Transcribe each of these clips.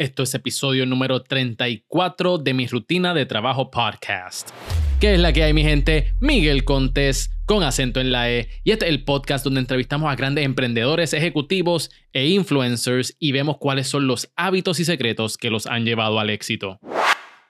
Esto es episodio número 34 de mi rutina de trabajo podcast. ¿Qué es la que hay, mi gente? Miguel Contés, con acento en la E. Y este es el podcast donde entrevistamos a grandes emprendedores, ejecutivos e influencers y vemos cuáles son los hábitos y secretos que los han llevado al éxito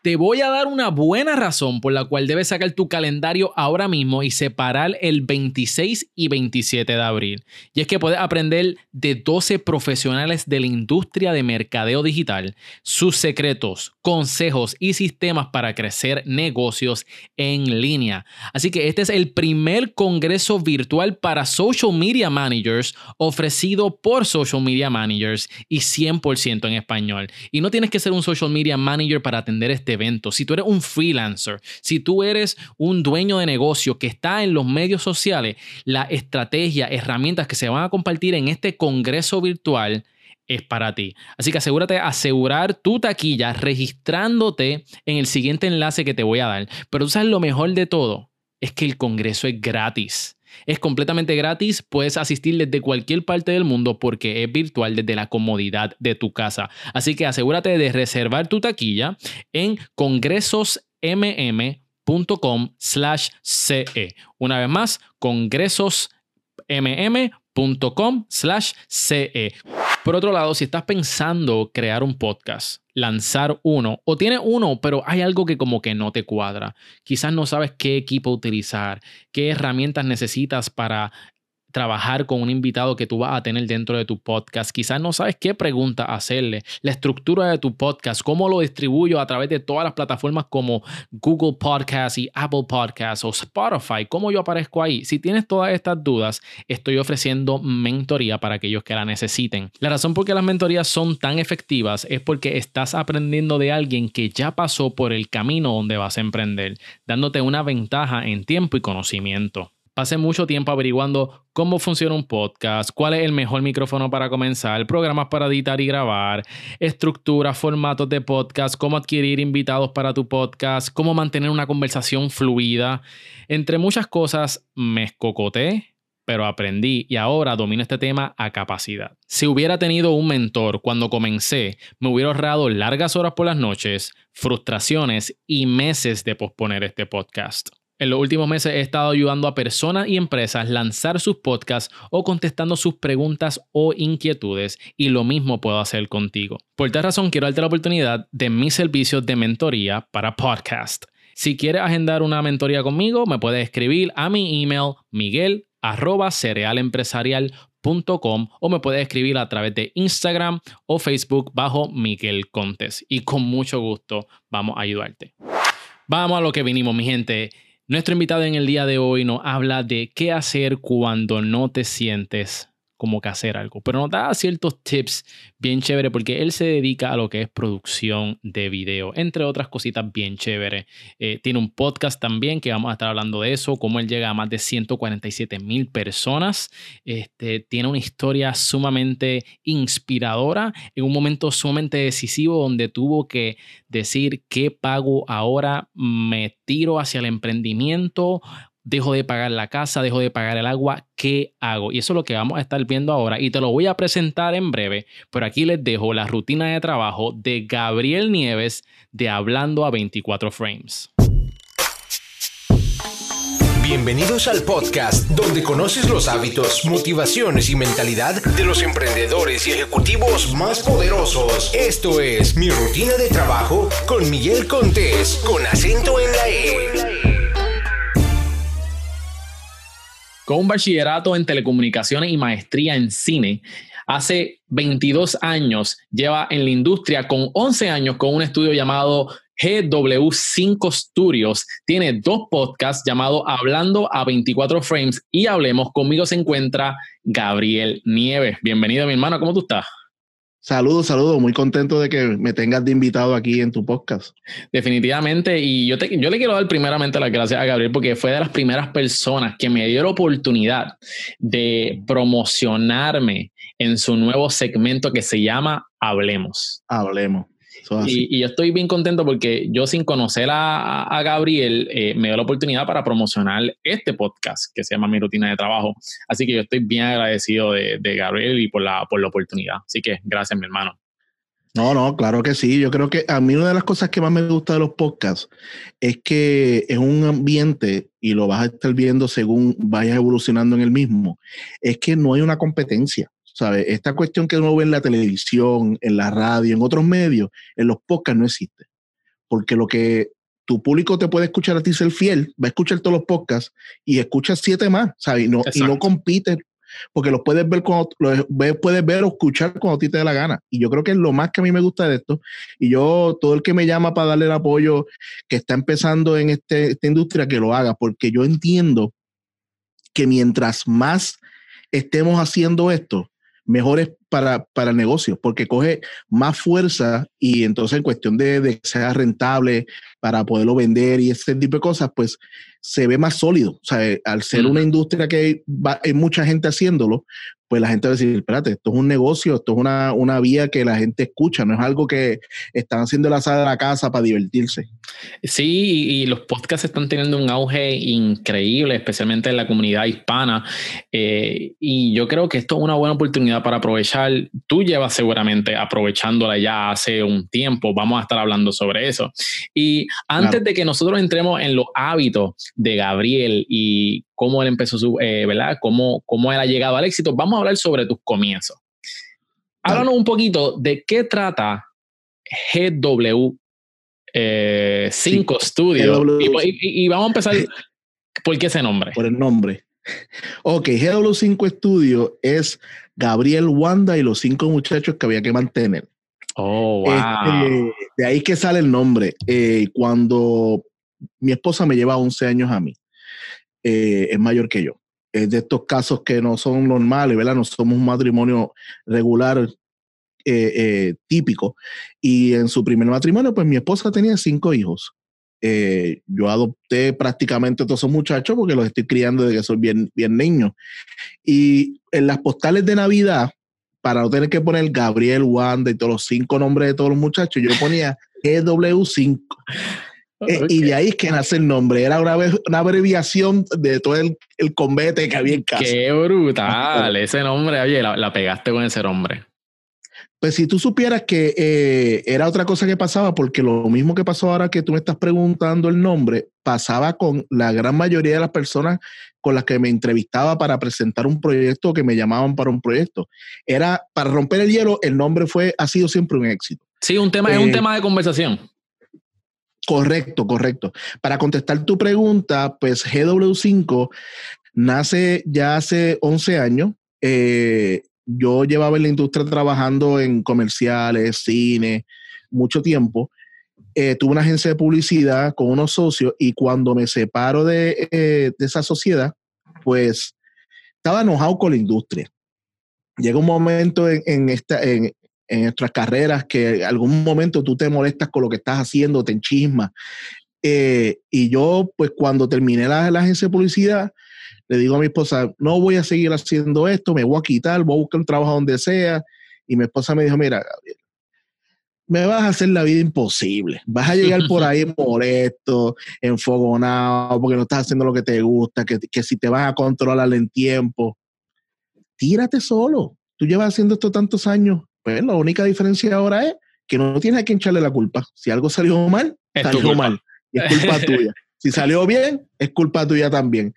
te voy a dar una buena razón por la cual debes sacar tu calendario ahora mismo y separar el 26 y 27 de abril. Y es que puedes aprender de 12 profesionales de la industria de mercadeo digital, sus secretos, consejos y sistemas para crecer negocios en línea. Así que este es el primer congreso virtual para social media managers ofrecido por social media managers y 100% en español. Y no tienes que ser un social media manager para atender este evento, si tú eres un freelancer, si tú eres un dueño de negocio que está en los medios sociales, la estrategia, herramientas que se van a compartir en este congreso virtual es para ti. Así que asegúrate de asegurar tu taquilla registrándote en el siguiente enlace que te voy a dar. Pero tú sabes lo mejor de todo, es que el congreso es gratis. Es completamente gratis, puedes asistir desde cualquier parte del mundo porque es virtual desde la comodidad de tu casa. Así que asegúrate de reservar tu taquilla en congresosmm.com slash CE. Una vez más, congresosmm.com slash CE. Por otro lado, si estás pensando crear un podcast, lanzar uno, o tienes uno, pero hay algo que como que no te cuadra, quizás no sabes qué equipo utilizar, qué herramientas necesitas para trabajar con un invitado que tú vas a tener dentro de tu podcast. Quizás no sabes qué pregunta hacerle, la estructura de tu podcast, cómo lo distribuyo a través de todas las plataformas como Google Podcast y Apple Podcasts o Spotify, cómo yo aparezco ahí. Si tienes todas estas dudas, estoy ofreciendo mentoría para aquellos que la necesiten. La razón por qué las mentorías son tan efectivas es porque estás aprendiendo de alguien que ya pasó por el camino donde vas a emprender, dándote una ventaja en tiempo y conocimiento. Pasé mucho tiempo averiguando cómo funciona un podcast, cuál es el mejor micrófono para comenzar, programas para editar y grabar, estructura, formatos de podcast, cómo adquirir invitados para tu podcast, cómo mantener una conversación fluida. Entre muchas cosas me escocoté, pero aprendí y ahora domino este tema a capacidad. Si hubiera tenido un mentor cuando comencé, me hubiera ahorrado largas horas por las noches, frustraciones y meses de posponer este podcast. En los últimos meses he estado ayudando a personas y empresas a lanzar sus podcasts o contestando sus preguntas o inquietudes y lo mismo puedo hacer contigo. Por tal razón quiero darte la oportunidad de mis servicios de mentoría para podcast. Si quieres agendar una mentoría conmigo, me puedes escribir a mi email miguel o me puedes escribir a través de Instagram o Facebook bajo Miguel Contes y con mucho gusto vamos a ayudarte. Vamos a lo que vinimos, mi gente. Nuestro invitado en el día de hoy nos habla de qué hacer cuando no te sientes como que hacer algo. Pero nos da ciertos tips bien chévere porque él se dedica a lo que es producción de video, entre otras cositas bien chévere. Eh, tiene un podcast también que vamos a estar hablando de eso, cómo él llega a más de 147 mil personas. Este, tiene una historia sumamente inspiradora en un momento sumamente decisivo donde tuvo que decir qué pago ahora, me tiro hacia el emprendimiento dejo de pagar la casa, dejo de pagar el agua, ¿qué hago? Y eso es lo que vamos a estar viendo ahora y te lo voy a presentar en breve, pero aquí les dejo la rutina de trabajo de Gabriel Nieves de Hablando a 24 Frames. Bienvenidos al podcast donde conoces los hábitos, motivaciones y mentalidad de los emprendedores y ejecutivos más poderosos. Esto es Mi Rutina de Trabajo con Miguel Contés, con acento en la E. con un bachillerato en telecomunicaciones y maestría en cine. Hace 22 años lleva en la industria con 11 años con un estudio llamado GW5 Studios. Tiene dos podcasts llamados Hablando a 24 Frames y Hablemos. Conmigo se encuentra Gabriel Nieves. Bienvenido, mi hermano. ¿Cómo tú estás? Saludos, saludos. Muy contento de que me tengas de invitado aquí en tu podcast. Definitivamente. Y yo, te, yo le quiero dar primeramente las gracias a Gabriel porque fue de las primeras personas que me dio la oportunidad de promocionarme en su nuevo segmento que se llama Hablemos. Hablemos. Y, yo estoy bien contento porque yo sin conocer a, Gabriel eh, me dio la oportunidad para promocionar este podcast que se llama Mi Rutina de Trabajo. Así que yo estoy bien agradecido de, Gabriel y por la, por la oportunidad. Así que gracias, mi hermano. No, no, claro que sí. Yo creo que a mí una de las cosas que más me gusta de los podcasts es que es un ambiente, y lo vas a estar viendo según vayas evolucionando en el mismo, es que no hay una competencia. ¿Sabes? Esta cuestión que uno ve en la televisión, en la radio, en otros medios, en los podcasts no existe. Porque lo que tu público te puede escuchar a ti ser fiel, va a escuchar todos los podcasts y escucha siete más, ¿sabes? Y no, y no compite porque los puedes ver cuando los puedes ver o escuchar cuando a ti te dé la gana. Y yo creo que es lo más que a mí me gusta de esto. Y yo, todo el que me llama para darle el apoyo que está empezando en este, esta industria, que lo haga, porque yo entiendo que mientras más estemos haciendo esto, mejor es para, para el negocio, porque coge más fuerza y entonces en cuestión de, de que sea rentable para poderlo vender y ese tipo de cosas, pues se ve más sólido. O sea, al ser una industria que hay mucha gente haciéndolo, pues la gente va a decir, espérate, esto es un negocio, esto es una, una vía que la gente escucha, no es algo que están haciendo la sala de la casa para divertirse. Sí, y los podcasts están teniendo un auge increíble, especialmente en la comunidad hispana. Eh, y yo creo que esto es una buena oportunidad para aprovechar. Tú llevas seguramente aprovechándola ya hace un tiempo, vamos a estar hablando sobre eso. Y antes de que nosotros entremos en los hábitos de Gabriel y cómo él empezó su, eh, ¿verdad? Cómo, cómo él ha llegado al éxito. Vamos a hablar sobre tus comienzos. Háblanos un poquito de qué trata GW 5 eh, Studio. Y, vamos a empezar por qué ese nombre. Por el nombre. Ok, GW5 Studio es Gabriel Wanda y los cinco muchachos que había que mantener. Oh, wow. Este, de ahí que sale el nombre. Eh, cuando mi esposa me lleva 11 años a mí. Eh, es mayor que yo. Es de estos casos que no son normales, ¿verdad? No somos un matrimonio regular eh, eh, típico. Y en su primer matrimonio, pues mi esposa tenía cinco hijos. yo adopté prácticamente todos esos muchachos porque los estoy criando desde que son bien, bien niños. Y en las postales de Navidad, para no tener que poner Gabriel, Wanda y todos los cinco nombres de todos los muchachos, yo ponía GW5. Eh, y de ahí es que nace el nombre. Era una, una abreviación de todo el, el, combate que había en casa. Qué brutal. ese nombre, oye, la, pegaste con ese nombre. Pues si tú supieras que eh, era otra cosa que pasaba, porque lo mismo que pasó ahora que tú me estás preguntando el nombre, pasaba con la gran mayoría de las personas con las que me entrevistaba para presentar un proyecto que me llamaban para un proyecto. Era para romper el hielo, el nombre fue, ha sido siempre un éxito. Sí, un tema, es un eh, tema de conversación. Correcto, correcto. Para contestar tu pregunta, pues GW5 nace ya hace 11 años. Eh, yo llevaba en la industria trabajando en comerciales, cine, mucho tiempo. Eh, tuve una agencia de publicidad con unos socios y cuando me separo de, eh, esa sociedad, pues estaba enojado con la industria. Llega un momento en, esta, en, en nuestras carreras que algún momento tú te molestas con lo que estás haciendo, te enchismas. Eh, y yo, pues cuando terminé la, agencia de publicidad, le digo a mi esposa, no voy a seguir haciendo esto, me voy a quitar, voy a buscar un trabajo donde sea. Y mi esposa me dijo, mira, Gabriel, me vas a hacer la vida imposible. Vas a llegar por ahí molesto, enfogonado, porque no estás haciendo lo que te gusta, que, que si te vas a controlar en tiempo, tírate solo. Tú llevas haciendo esto tantos años, pues la única diferencia ahora es que no tienes a quien echarle la culpa. Si algo salió mal, salió mal. Y es culpa tuya. Si salió bien, es culpa tuya también.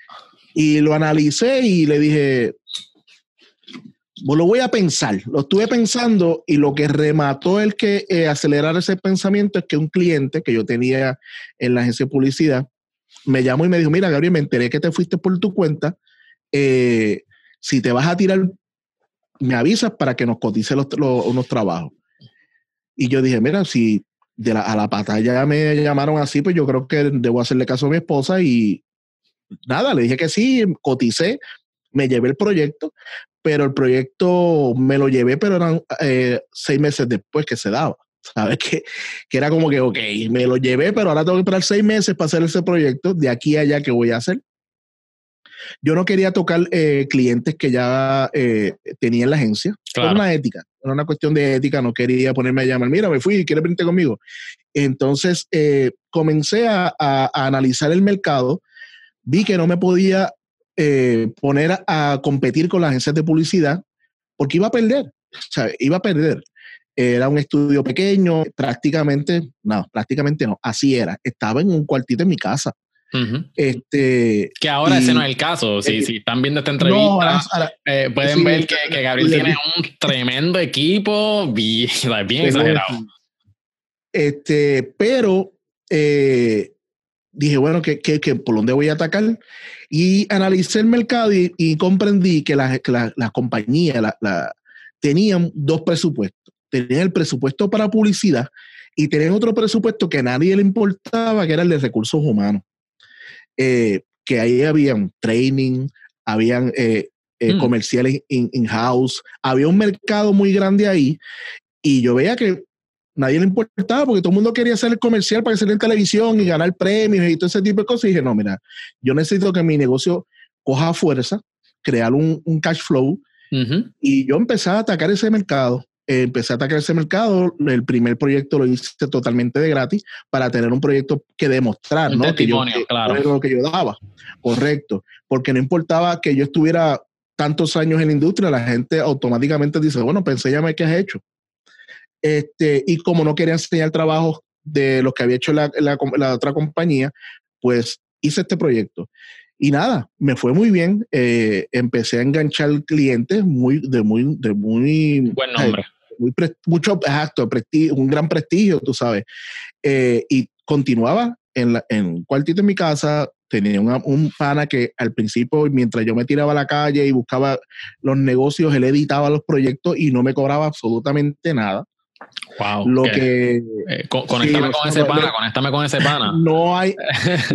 Y lo analicé y le dije, pues lo voy a pensar. Lo estuve pensando y lo que remató el que eh, acelerar ese pensamiento es que un cliente que yo tenía en la agencia de publicidad me llamó y me dijo, mira, Gabriel, me enteré que te fuiste por tu cuenta. Eh, si te vas a tirar me avisas para que nos cotice los, unos trabajos. Y yo dije, mira, si de la, a la batalla me llamaron así, pues yo creo que debo hacerle caso a mi esposa y nada, le dije que sí, coticé, me llevé el proyecto, pero el proyecto me lo llevé, pero eran eh, seis meses después que se daba. ¿Sabes? Que, que era como que, ok, me lo llevé, pero ahora tengo que esperar seis meses para hacer ese proyecto, de aquí a allá, ¿qué voy a hacer? Yo no quería tocar eh, clientes que ya eh, tenía en la agencia. Era una ética, era una cuestión de ética. No quería ponerme a llamar, mira, me fui, ¿quieres venirte conmigo? Entonces eh, comencé a, analizar el mercado, vi que no me podía poner a, competir con las agencias de publicidad porque iba a perder. O sea, iba a perder. Era un estudio pequeño, prácticamente, no, prácticamente no, así era. Estaba en un cuartito en mi casa. Este, que ahora ese no es el caso. Si, si están viendo esta entrevista, eh, pueden ver que, que Gabriel tiene un tremendo equipo, bien, bien exagerado. Este, pero eh, dije, bueno, ¿qué, qué, qué, por dónde voy a atacar? Y analicé el mercado y, comprendí que las la, compañías la, tenían dos presupuestos. Tenían el presupuesto para publicidad y tenían otro presupuesto que a nadie le importaba, que era el de recursos humanos. Eh, que ahí habían training, habían eh, eh, mm. comerciales in-house, había un mercado muy grande ahí y yo veía que nadie le importaba porque todo el mundo quería hacer el comercial para salir en televisión y ganar premios y todo ese tipo de cosas. Y dije, no, mira, yo necesito que mi negocio coja fuerza, crear un, cash flow. Y yo empecé a atacar ese mercado. Empecé a atacar ese mercado. El primer proyecto lo hice totalmente de gratis para tener un proyecto que demostrar, ¿no? Que yo, claro. lo que yo daba. Correcto. Porque no importaba que yo estuviera tantos años en la industria, la gente automáticamente dice, bueno, pensé ya me qué has hecho. Este, y como no quería enseñar trabajo de los que había hecho la, la, otra compañía, pues hice este proyecto. Y nada, me fue muy bien. Eh, empecé a enganchar clientes muy, de muy, de muy. Buen nombre. muy mucho, exacto, un gran prestigio, tú sabes. Eh, y continuaba en, la, en un cuartito en mi casa, tenía un pana que al principio, mientras yo me tiraba a la calle y buscaba los negocios, él editaba los proyectos y no me cobraba absolutamente nada. Wow. Lo que. Eh, conéctame con ese pana, conéctame con ese pana. No hay,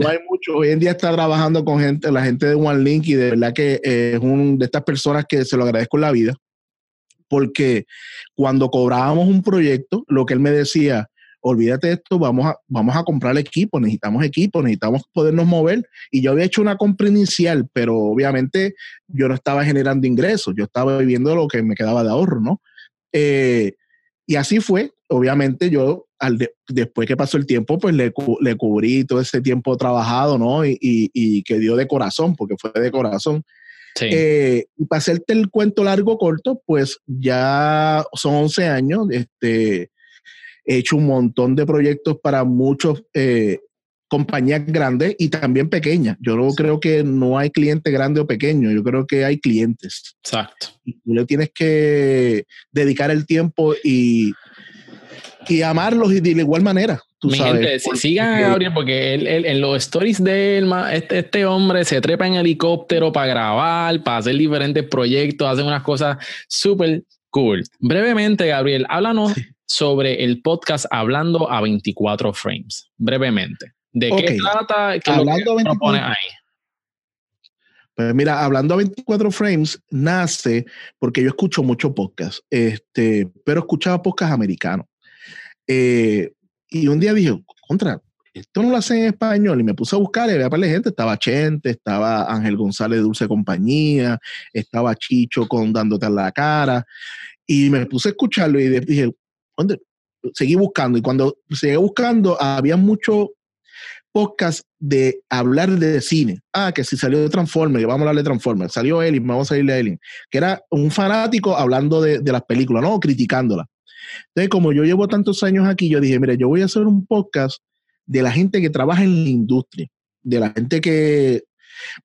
no hay mucho. Hoy en día está trabajando con gente, la gente de OneLink, y de verdad que es un de estas personas que se lo agradezco en la vida. Porque cuando cobrábamos un proyecto, lo que él me decía, olvídate de esto, vamos a, vamos a comprar equipo, necesitamos equipo, necesitamos podernos mover. Y yo había hecho una compra inicial, pero obviamente yo no estaba generando ingresos, yo estaba viviendo lo que me quedaba de ahorro, ¿no? Eh, y así fue. Obviamente yo, al después que pasó el tiempo, pues le, le, cubrí todo ese tiempo trabajado, ¿no? Y, y, que dio de corazón, porque fue de corazón. Sí. Eh, y para hacerte el cuento largo, corto, pues ya son 11 años. Este, he hecho un montón de proyectos para muchos eh, compañías grandes y también pequeñas. Yo no creo que no hay cliente grande o pequeño, yo creo que hay clientes. Exacto. Y tú le tienes que dedicar el tiempo y, y amarlos y de igual manera. Tú Mi gente, sigan a Gabriel porque él, en los stories de él, este, este hombre se trepa en helicóptero para grabar, para hacer diferentes proyectos, hace unas cosas súper cool. Brevemente, Gabriel, háblanos sobre el podcast Hablando a 24 frames. Brevemente. ¿De qué trata? ¿Qué hablando lo propone ahí? Pues mira, hablando a 24 frames, nace porque yo escucho mucho podcast, este, pero escuchaba podcast americanos. Eh, y un día dije, contra, esto no lo hacen en español. Y me puse a buscar y había para la gente. Estaba Chente, estaba Ángel González de Dulce Compañía, estaba Chicho con Dándote a la cara. Y me puse a escucharlo y dije, ¿dónde? Seguí buscando. Y cuando seguí buscando, había mucho podcast de hablar de cine. Ah, que si salió de Transformers, vamos a hablar de Transformers. Salió Elin, vamos a salir de Elin. Que era un fanático hablando de, las películas, ¿no? Criticándolas. Entonces, como yo llevo tantos años aquí, yo dije, mire, yo voy a hacer un podcast de la gente que trabaja en la industria, de la gente que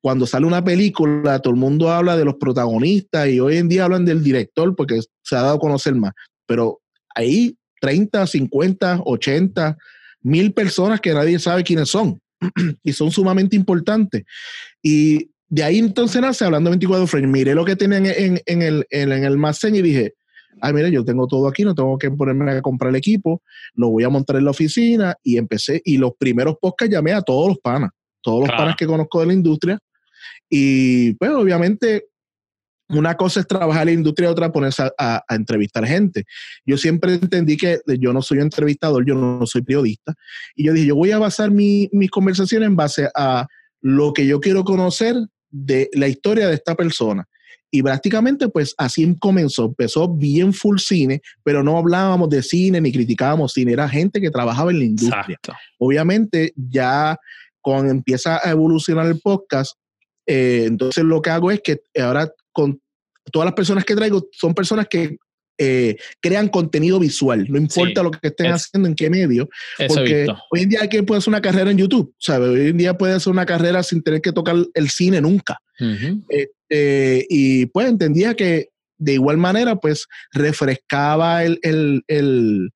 cuando sale una película, todo el mundo habla de los protagonistas y hoy en día hablan del director porque se ha dado a conocer más. Pero ahí 30, 50, 80 mil personas que nadie sabe quiénes son y son sumamente importantes. Y de ahí entonces nace hablando 24 frames. Miré lo que tenían en, en, el, en, el almacén y dije, ay, mira, yo tengo todo aquí, no tengo que ponerme a comprar el equipo, lo voy a montar en la oficina y empecé. Y los primeros podcasts llamé a todos los panas, todos los panas que conozco de la industria. Y pues obviamente una cosa es trabajar en la industria, otra ponerse a, entrevistar gente. Yo siempre entendí que yo no soy entrevistador, yo no soy periodista. Y yo dije, yo voy a basar mi, mis conversaciones en base a lo que yo quiero conocer de la historia de esta persona. Y prácticamente, pues así comenzó. Empezó bien full cine, pero no hablábamos de cine ni criticábamos cine. Era gente que trabajaba en la industria. Obviamente, ya cuando empieza a evolucionar el podcast, eh, entonces lo que hago es que ahora con todas las personas que traigo son personas que eh, crean contenido visual, no importa lo que estén haciendo, en qué medio, porque hoy en día hay que puede hacer una carrera en YouTube, ¿sabes? Hoy en día puede hacer una carrera sin tener que tocar el cine nunca. Este, y pues entendía que de igual manera, pues refrescaba el, el,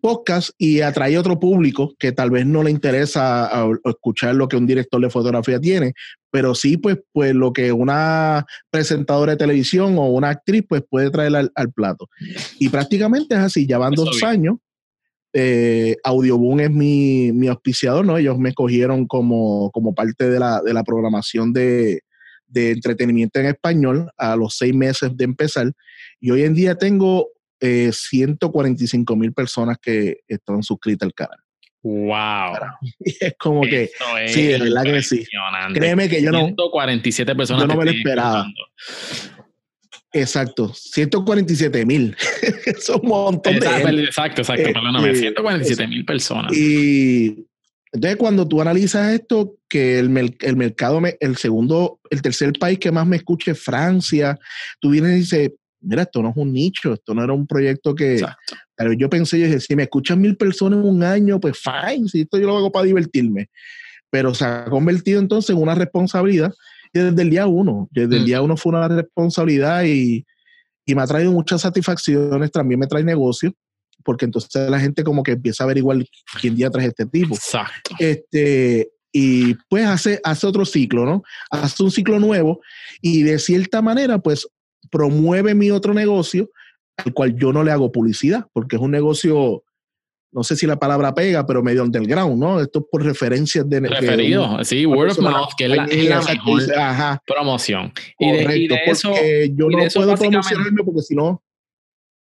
podcast y atraía otro público que tal vez no le interesa escuchar lo que un director de fotografía tiene, pero sí, pues, pues lo que una presentadora de televisión o una actriz pues puede traer al, plato. Y prácticamente es así, ya van dos años. Eh, Audioboom es mi, mi, auspiciador, ¿no? Ellos me cogieron como, como parte de la, de la programación de, de entretenimiento en español a los seis meses de empezar. Y hoy en día tengo 145 eh, mil personas que están suscritas al canal. Wow. es como que sí, de verdad que sí. Créeme que yo no 147 personas yo no me lo esperaba. Exacto, 147 mil. es un montón exacto, de Exacto, exacto, perdóname, 147 eh, mil personas. Y entonces, cuando tú analizas esto, que el, el mercado, el segundo, el tercer país que más me escuche es Francia, tú vienes y dices, mira, esto no es un nicho, esto no era un proyecto que... Pero yo pensé, yo dije, si me escuchan mil personas en un año, pues fine, si esto yo lo hago para divertirme. Pero se ha convertido entonces en una responsabilidad y desde el día uno, desde el mm. día uno fue una responsabilidad y, y me ha traído muchas satisfacciones, también me trae negocio porque entonces la gente como que empieza a averiguar quién día trae este tipo. Exacto. Este, y pues hace, hace otro ciclo, ¿no? Hace un ciclo nuevo y de cierta manera pues promueve mi otro negocio al cual yo no le hago publicidad, porque es un negocio, no sé si la palabra pega, pero medio underground, ¿no? Esto es por referencias de... Referido, sí, word of mouth, que es la, mejor promoción. Y de, y de eso... Yo no puedo promocionarme porque si no...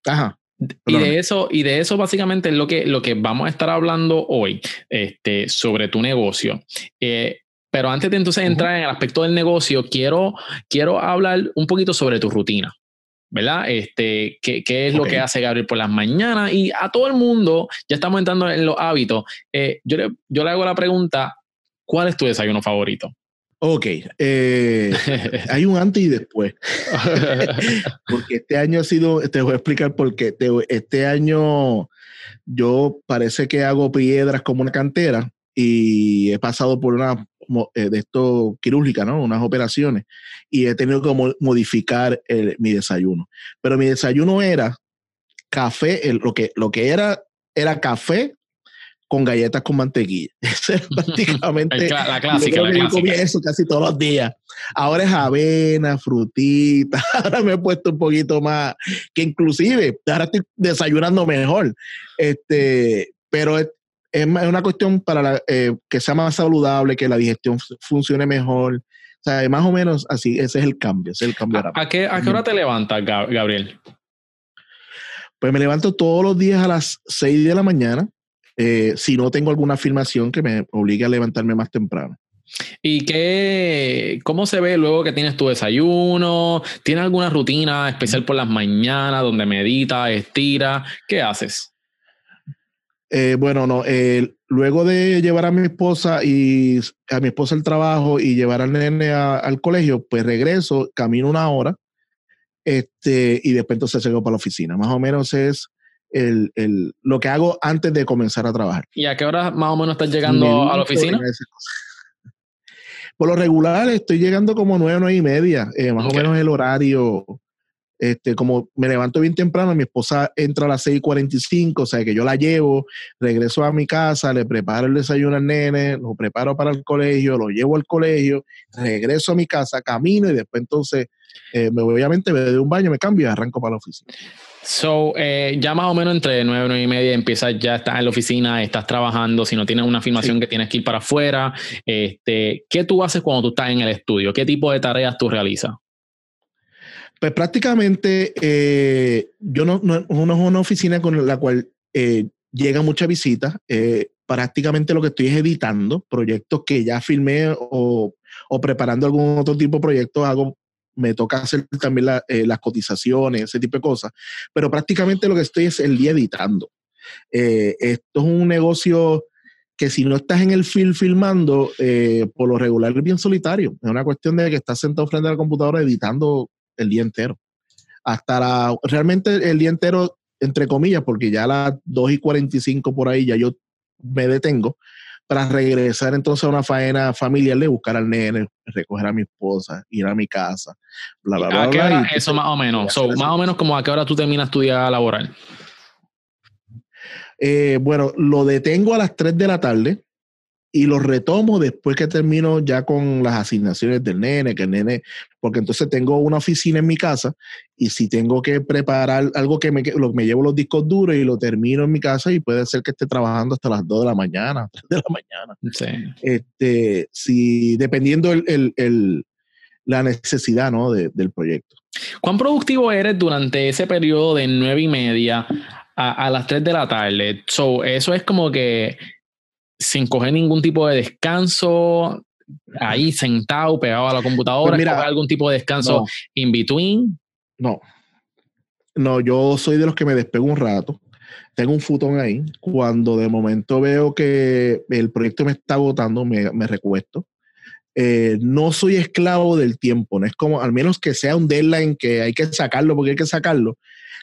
Ajá. Y de eso, y de eso básicamente es lo que, lo que vamos a estar hablando hoy, este, sobre tu negocio. Eh, pero antes de entonces entrar en el aspecto del negocio, quiero, quiero hablar un poquito sobre tu rutina. ¿verdad? Este, ¿qué, qué es lo que hace Gabriel por las mañanas? Y a todo el mundo, ya estamos entrando en los hábitos. Eh, yo, le, yo le hago la pregunta, ¿cuál es tu desayuno favorito? Ok, eh, hay un antes y después. porque este año ha sido, te voy a explicar por qué. Este año yo parece que hago piedras como una cantera y he pasado por una de esto quirúrgica, ¿no? Unas operaciones y he tenido que modificar mi desayuno. Pero mi desayuno era café, lo, que, lo que era era café con galletas con mantequilla. Eso era prácticamente. la clásica, la clásica. eso casi todos los días. Ahora es avena, frutita. Ahora me he puesto un poquito más. Que inclusive, ahora estoy desayunando mejor. Este, pero es, una cuestión para eh, que sea más saludable, que la digestión funcione mejor. O sea, más o menos así, ese es el cambio, ese es el cambio. ¿A, qué, a qué hora te levantas, Gabriel? Pues me levanto todos los días a las 6 de la mañana eh, si no tengo alguna afirmación que me obligue a levantarme más temprano. ¿Y qué, cómo se ve luego que tienes tu desayuno? ¿Tienes alguna rutina especial por las mañanas donde meditas, estiras? ¿Qué haces? Eh, bueno, no. Eh, luego de llevar a mi esposa y a mi esposa al trabajo y llevar al nene al colegio, pues regreso, camino una hora, este, y después entonces llego para la oficina. Más o menos es el, el, lo que hago antes de comenzar a trabajar. ¿Y a qué hora más o menos estás llegando a la oficina? Por lo regular estoy llegando como nueve, nueve y media, eh, más o menos el horario. Este, como me levanto bien temprano, mi esposa entra a las 6:45, o sea que yo la llevo, regreso a mi casa, le preparo el desayuno al nene, lo preparo para el colegio, lo llevo al colegio, regreso a mi casa, camino y después entonces eh, me obviamente me doy un baño, me cambio y arranco para la oficina. So, eh, ya más o menos entre 9 y 9 y media empiezas, ya estás en la oficina, estás trabajando, si no tienes una filmación que tienes que ir para afuera, este, ¿qué tú haces cuando tú estás en el estudio? ¿Qué tipo de tareas tú realizas? Pues prácticamente eh, yo no, es una oficina con la cual eh, llega mucha visita. prácticamente lo que estoy es editando proyectos que ya filmé o, o preparando algún otro tipo de proyecto. Hago me toca hacer también eh, las cotizaciones, ese tipo de cosas, pero prácticamente lo que estoy es el día editando. Eh, esto es un negocio que si no estás en el film filmando, eh, por lo regular es bien solitario. Es una cuestión de que estás sentado frente a la computadora editando el día entero. hasta la, realmente el día entero, entre comillas, porque ya a las 2 y 45 por ahí ya yo me detengo para regresar entonces a una faena familiar de buscar al nene, recoger a mi esposa, ir a mi casa, bla, bla, bla. ¿A qué hora eso más o menos? más o menos como a qué hora tú terminas tu día laboral. Eh, bueno, lo detengo a las 3 de la tarde y lo retomo después que termino ya con las asignaciones del nene, que el nene, porque entonces tengo una oficina en mi casa y si tengo que preparar algo que me, lo, me llevo los discos duros y lo termino en mi casa y puede ser que esté trabajando hasta las 2 de la mañana, 3 de la mañana. Sí. Este, si, dependiendo el, el, la necesidad ¿no? del proyecto. ¿Cuán productivo eres durante ese periodo de nueve y media a, a las 3 de la tarde? So, eso es como que sin coger ningún tipo de descanso, ahí sentado, pegado a la computadora, pues algún tipo de descanso in between. No. No, yo soy de los que me despego un rato. Tengo un futón ahí. Cuando de momento veo que el proyecto me está agotando, me, me recuesto. Eh, no soy esclavo del tiempo, no es como, al menos que sea un deadline que hay que sacarlo porque hay que sacarlo,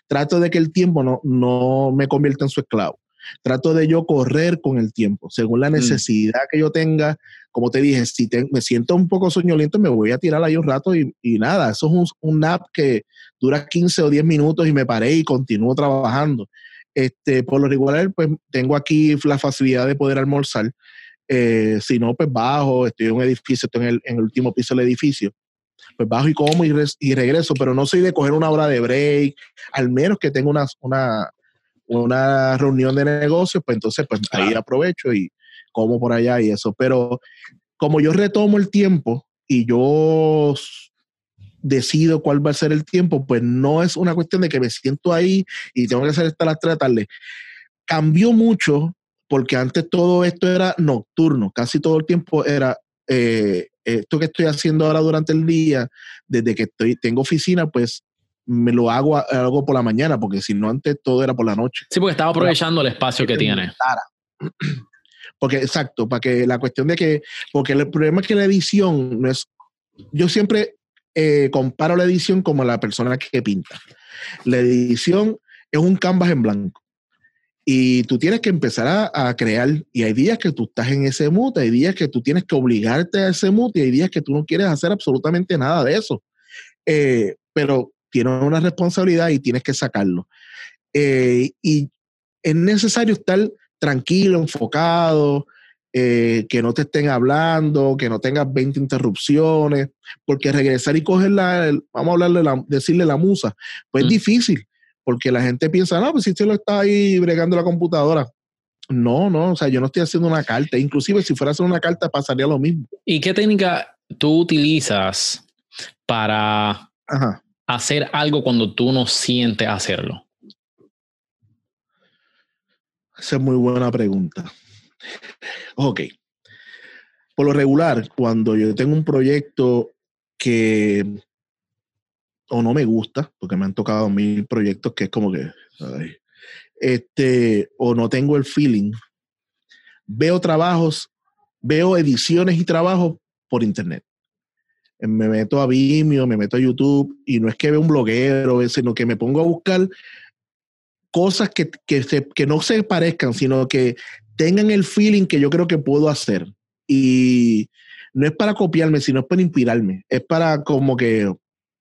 trato de que el tiempo no, no me convierta en su esclavo trato de yo correr con el tiempo, según la mm. necesidad que yo tenga. Como te dije, si me siento un poco soñoliento, me voy a tirar ahí un rato y, nada, eso es un, nap que dura 15 o 10 minutos y me paré y continúo trabajando. Este, por lo regular, pues tengo aquí la facilidad de poder almorzar. Eh, si no, pues bajo, estoy en un edificio, estoy en el, en el último piso del edificio pues bajo y como y, y, regreso, pero no soy de coger una hora de break, al menos que tenga una, una, una reunión de negocios, pues entonces pues ahí aprovecho y como por allá y eso. Pero como yo retomo el tiempo y yo decido cuál va a ser el tiempo, pues no es una cuestión de que me siento ahí y tengo que hacer hasta las 3 de la tarde. Cambió mucho porque antes todo esto era nocturno, casi todo el tiempo era eh, esto que estoy haciendo ahora durante el día, desde que estoy, tengo oficina, pues me lo hago, algo por la mañana, porque si no antes todo era por la noche. Sí, porque estaba aprovechando el espacio que, tiene. Porque, exacto, para que la cuestión de que, porque el problema es que la edición no es, yo siempre eh, comparo la edición como la persona que pinta. La edición es un canvas en blanco. Y tú tienes que empezar a, crear. Y hay días que tú estás en ese mood, hay días que tú tienes que obligarte a ese mood y hay días que tú no quieres hacer absolutamente nada de eso. Eh, pero tienes una responsabilidad y tienes que sacarlo. Eh, y es necesario estar tranquilo, enfocado, eh, que no te estén hablando, que no tengas 20 interrupciones, porque regresar y cogerla, vamos a hablarle, la, decirle la musa, pues es mm. difícil, porque la gente piensa, no, pues si usted lo está ahí bregando la computadora. No, no, o sea, yo no estoy haciendo una carta, inclusive si fuera a hacer una carta pasaría lo mismo. ¿Y qué técnica tú utilizas para Ajá hacer algo cuando tú no sientes hacerlo? Esa es muy buena pregunta. Ok. Por lo regular, cuando yo tengo un proyecto que o no me gusta, porque me han tocado mil proyectos que es como que, este, o no tengo el feeling, veo trabajos, veo ediciones y trabajos por internet me meto a Vimeo, me meto a YouTube y no es que vea un bloguero, sino que me pongo a buscar cosas que, que, que no se parezcan, sino que tengan el feeling que yo creo que puedo hacer. Y no es para copiarme, sino es para inspirarme. Es para como que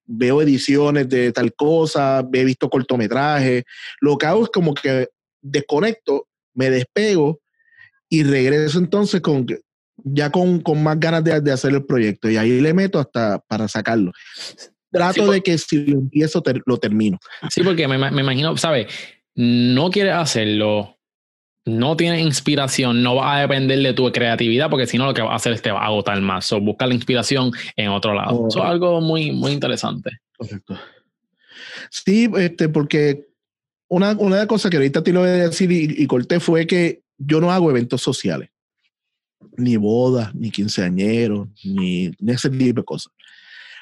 veo ediciones de tal cosa, he visto cortometrajes. Lo que hago es como que desconecto, me despego y regreso entonces con ya con, más ganas de, hacer el proyecto y ahí le meto hasta para sacarlo. Trato de que si lo empiezo, lo termino. Sí, porque me, me imagino, ¿sabes? No quieres hacerlo, no tienes inspiración, no va a depender de tu creatividad, porque si no lo que va a hacer es te va a agotar más. O buscar la inspiración en otro lado. Eso es algo muy, muy interesante. Correcto. Sí, este, porque una, una de las cosas que ahorita te lo voy a decir y, y corté fue que yo no hago eventos sociales ni bodas, ni quinceañeros, ni, ese tipo de cosas.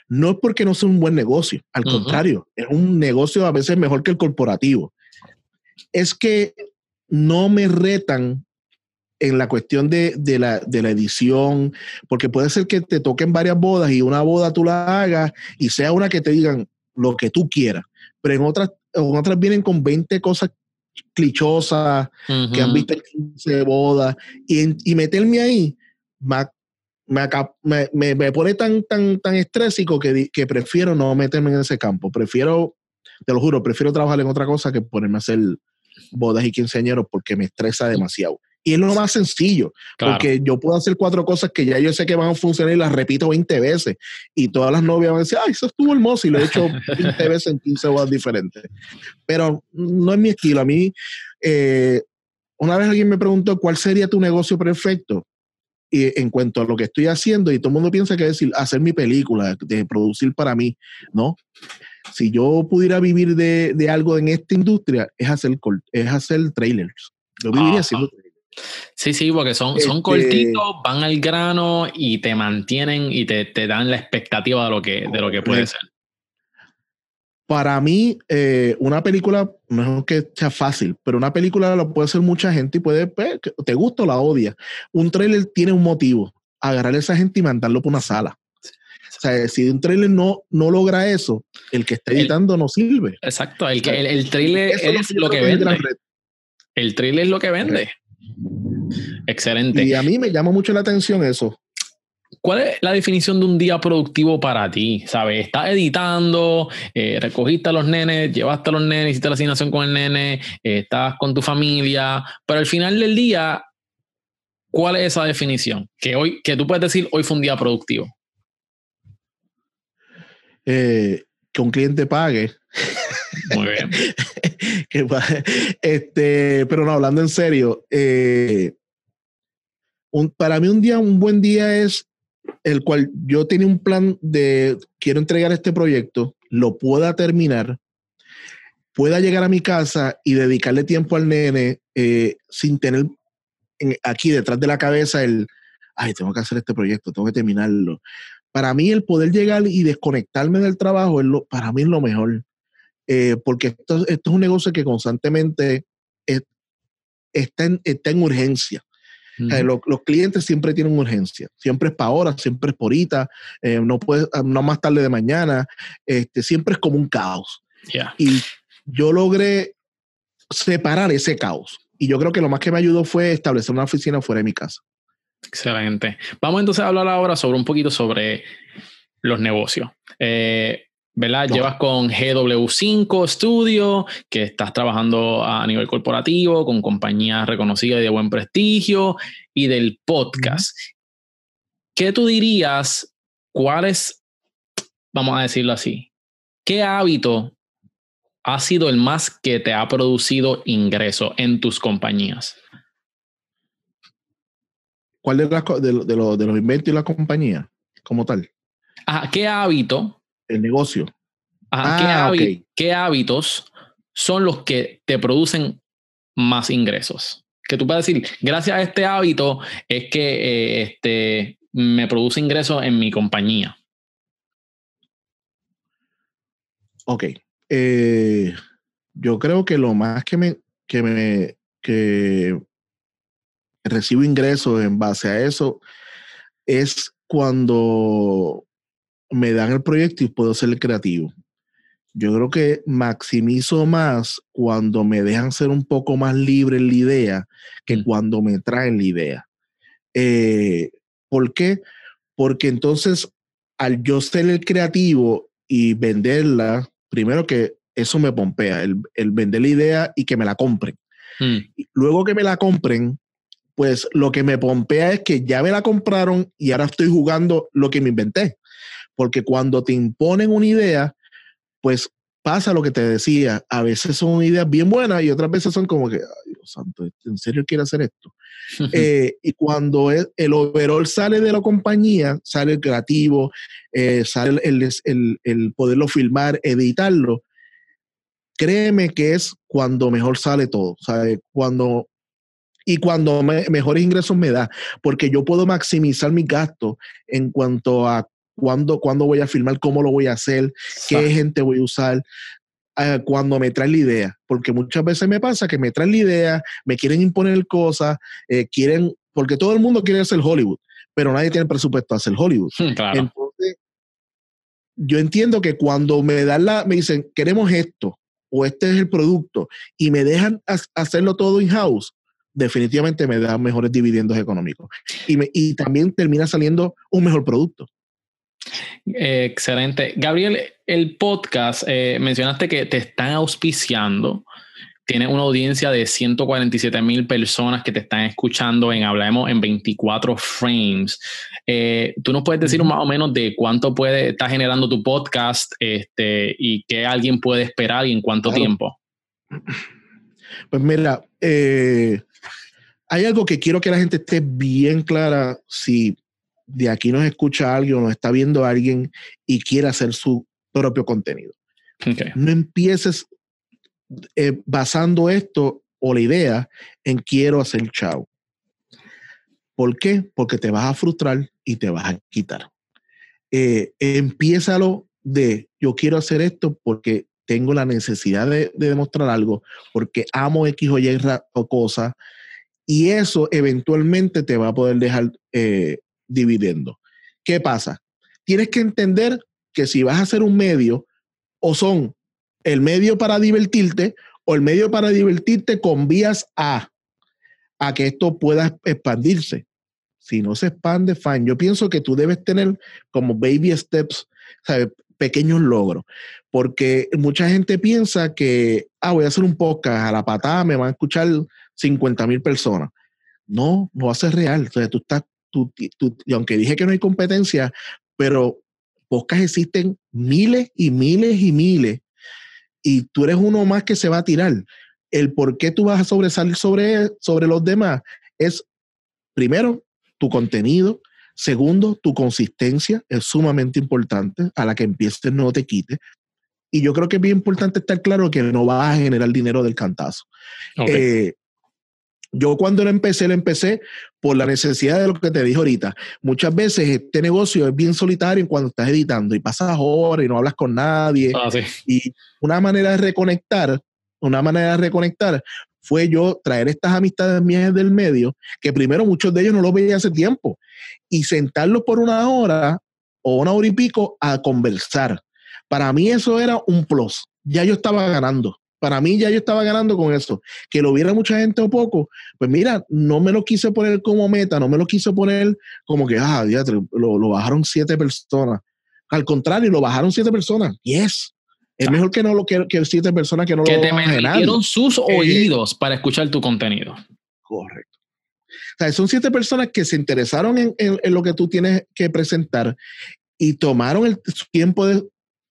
No es porque no sea un buen negocio, al contrario, es un negocio a veces mejor que el corporativo. Es que no me retan en la cuestión de, de, la, de, la, edición, porque puede ser que te toquen varias bodas y una boda tú la hagas y sea una que te digan lo que tú quieras, pero en otras, en otras vienen con 20 cosas clichosas que han visto en 15 bodas y, y meterme ahí me, me, me, pone tan, tan, tan estrésico que, que prefiero no meterme en ese campo. Prefiero, te lo juro, prefiero trabajar en otra cosa que ponerme a hacer bodas y quinceañeros porque me estresa demasiado. Y es lo más sencillo, porque yo puedo hacer cuatro cosas que ya yo sé que van a funcionar y las repito 20 veces. Y todas las novias van a decir, ay, eso estuvo hermoso y lo he hecho 20 veces en 15 bodas diferentes. Pero no es mi estilo. A mí, eh, una vez alguien me preguntó, ¿cuál sería tu negocio perfecto? Y en cuanto a lo que estoy haciendo, y todo el mundo piensa que es decir, hacer mi película, de producir para mí, ¿no? Si yo pudiera vivir de, de algo en esta industria, es hacer, es hacer trailers. Yo viviría haciendo trailers Sí, sí, porque son, son este cortitos, van al grano y te mantienen y te, te, dan la expectativa de lo que, de lo que puede ser. Para mí, eh, una película, no es que sea fácil, pero una película lo puede hacer mucha gente y puede, pues, te gusta o la odia. Un trailer tiene un motivo, agarrar a esa gente y mandarlo por una sala. O sea, si un trailer no, no logra eso, el que está editando no sirve. Exacto, el, el, el trailer es, lo que vende. El trailer es lo que vende. Excelente. Y a mí me llama mucho la atención eso. ¿Cuál es la definición de un día productivo para ti? ¿Sabes? Estás editando, eh, recogiste a los nenes, llevaste a los nenes, hiciste la asignación con el nene, eh, estás con tu familia, pero al final del día, ¿cuál es esa definición? Que, hoy, que tú puedes decir, hoy fue un día productivo. Eh, que un cliente pague. Muy bien. este, pero no, hablando en serio, eh, para mí un día, un buen día es el cual yo tenía un plan de quiero entregar este proyecto, lo pueda terminar, pueda llegar a mi casa y dedicarle tiempo al nene eh, sin tener aquí detrás de la cabeza el, ay, tengo que hacer este proyecto, tengo que terminarlo. Para mí el poder llegar y desconectarme del trabajo, es lo, para mí es lo mejor. Eh, porque esto, esto, es un negocio que constantemente está, en, está en urgencia. los, clientes siempre tienen urgencia, siempre es para ahora, siempre es por ahorita, eh, no, puede, ah, no más tarde de mañana, este, siempre es como un caos. Y yo logré separar ese caos. Y yo creo que lo más que me ayudó fue establecer una oficina fuera de mi casa. Excelente. Vamos entonces a hablar ahora sobre un poquito sobre los negocios. Eh, ¿verdad? Llevas con GW5 Studio, que estás trabajando a nivel corporativo, con compañías reconocidas y de buen prestigio, y del podcast. ¿Qué tú dirías? ¿Cuál es, vamos a decirlo así, qué hábito ha sido el más que te ha producido ingreso en tus compañías? ¿Cuál es de, de, los inventos y la compañía como tal? ¿Qué hábito el negocio. Ah, ¿qué, hábitos son los que te producen más ingresos? Que tú puedes decir, gracias a este hábito es que eh, este, me produce ingresos en mi compañía. Ok. Eh, yo creo que lo más que me, que me que recibo ingresos en base a eso es cuando me dan el proyecto y puedo ser creativo. Yo creo que maximizo más cuando me dejan ser un poco más libre en la idea que mm. cuando me traen la idea. Eh, ¿Por qué? Porque entonces, al yo ser el creativo y venderla, primero que eso me pompea, el, vender la idea y que me la compren. Mm. Luego que me la compren, pues lo que me pompea es que ya me la compraron y ahora estoy jugando lo que me inventé. Porque cuando te imponen una idea, pues pasa lo que te decía. A veces son ideas bien buenas y otras veces son como que, ay, Dios santo, ¿en serio quiere hacer esto? Eh, y cuando el, el, overall sale de la compañía, sale el creativo, eh, sale el, el, el, poderlo filmar, editarlo, créeme que es cuando mejor sale todo. ¿sabe? Cuando y cuando mejores ingresos me da, porque yo puedo maximizar mis gastos en cuanto a cuándo, cuándo voy a filmar, cómo lo voy a hacer, qué gente voy a usar, uh, cuando me trae la idea. Porque muchas veces me pasa que me traen la idea, me quieren imponer cosas, eh, quieren, porque todo el mundo quiere hacer Hollywood, pero nadie tiene presupuesto a hacer Hollywood. Entonces, yo entiendo que cuando me dan la, me dicen, queremos esto, o este es el producto, y me dejan hacerlo todo in-house, definitivamente me dan mejores dividendos económicos. Y, me, y también termina saliendo un mejor producto. Excelente. Gabriel, el podcast, eh, mencionaste que te están auspiciando tienes una audiencia de 147 mil personas que te están escuchando en Hablemos en 24 frames. Eh, ¿Tú nos puedes decir más o menos de cuánto puede estar generando tu podcast este, y qué alguien puede esperar y en cuánto tiempo? Pues mira, eh, hay algo que quiero que la gente esté bien clara si de aquí nos escucha alguien o nos está viendo alguien y quiere hacer su propio contenido. No empieces eh, basando esto o la idea en quiero hacer chao. ¿Por qué? Porque te vas a frustrar y te vas a quitar. Eh, empiézalo de yo quiero hacer esto porque tengo la necesidad de, demostrar algo, porque amo X o Y o cosa, y eso eventualmente te va a poder dejar eh, dividendo. ¿Qué pasa? Tienes que entender que si vas a hacer un medio, o son el medio para divertirte o el medio para divertirte con vías A, a que esto pueda expandirse. Si no se expande, fine. Yo pienso que tú debes tener como baby steps, pequeños logros, porque mucha gente piensa que, ah, voy a hacer un podcast, a la patada me van a escuchar 50 mil personas. No, no va a ser real. O tú estás, tú, y aunque dije que no hay competencia, pero podcasts existen miles y miles y miles y tú eres uno más que se va a tirar. El por qué tú vas a sobresalir sobre, sobre los demás es, primero, tu contenido. Segundo, tu consistencia es sumamente importante. A la que empieces no te quite. Y yo creo que es bien importante estar claro que no vas a generar dinero del cantazo. Eh, yo cuando lo empecé, lo empecé por la necesidad de lo que te dije ahorita. Muchas veces este negocio es bien solitario cuando estás editando y pasas horas y no hablas con nadie. Ah, y una manera de reconectar, una manera de reconectar fue yo traer estas amistades mías del medio, que primero muchos de ellos no los veía hace tiempo, y sentarlos por una hora o una hora y pico a conversar. Para mí eso era un plus. Ya yo estaba ganando para mí ya yo estaba ganando con eso. Que lo viera mucha gente o poco, pues mira, no me lo quise poner como meta, no me lo quise poner como que, ah, lo, lo bajaron siete personas. Al contrario, lo bajaron siete personas. Yes. Es mejor que no lo que, que siete personas que no que lo Que te sus eh, oídos para escuchar tu contenido. Correcto. O sea, son siete personas que se interesaron en, en, lo que tú tienes que presentar y tomaron el tiempo de,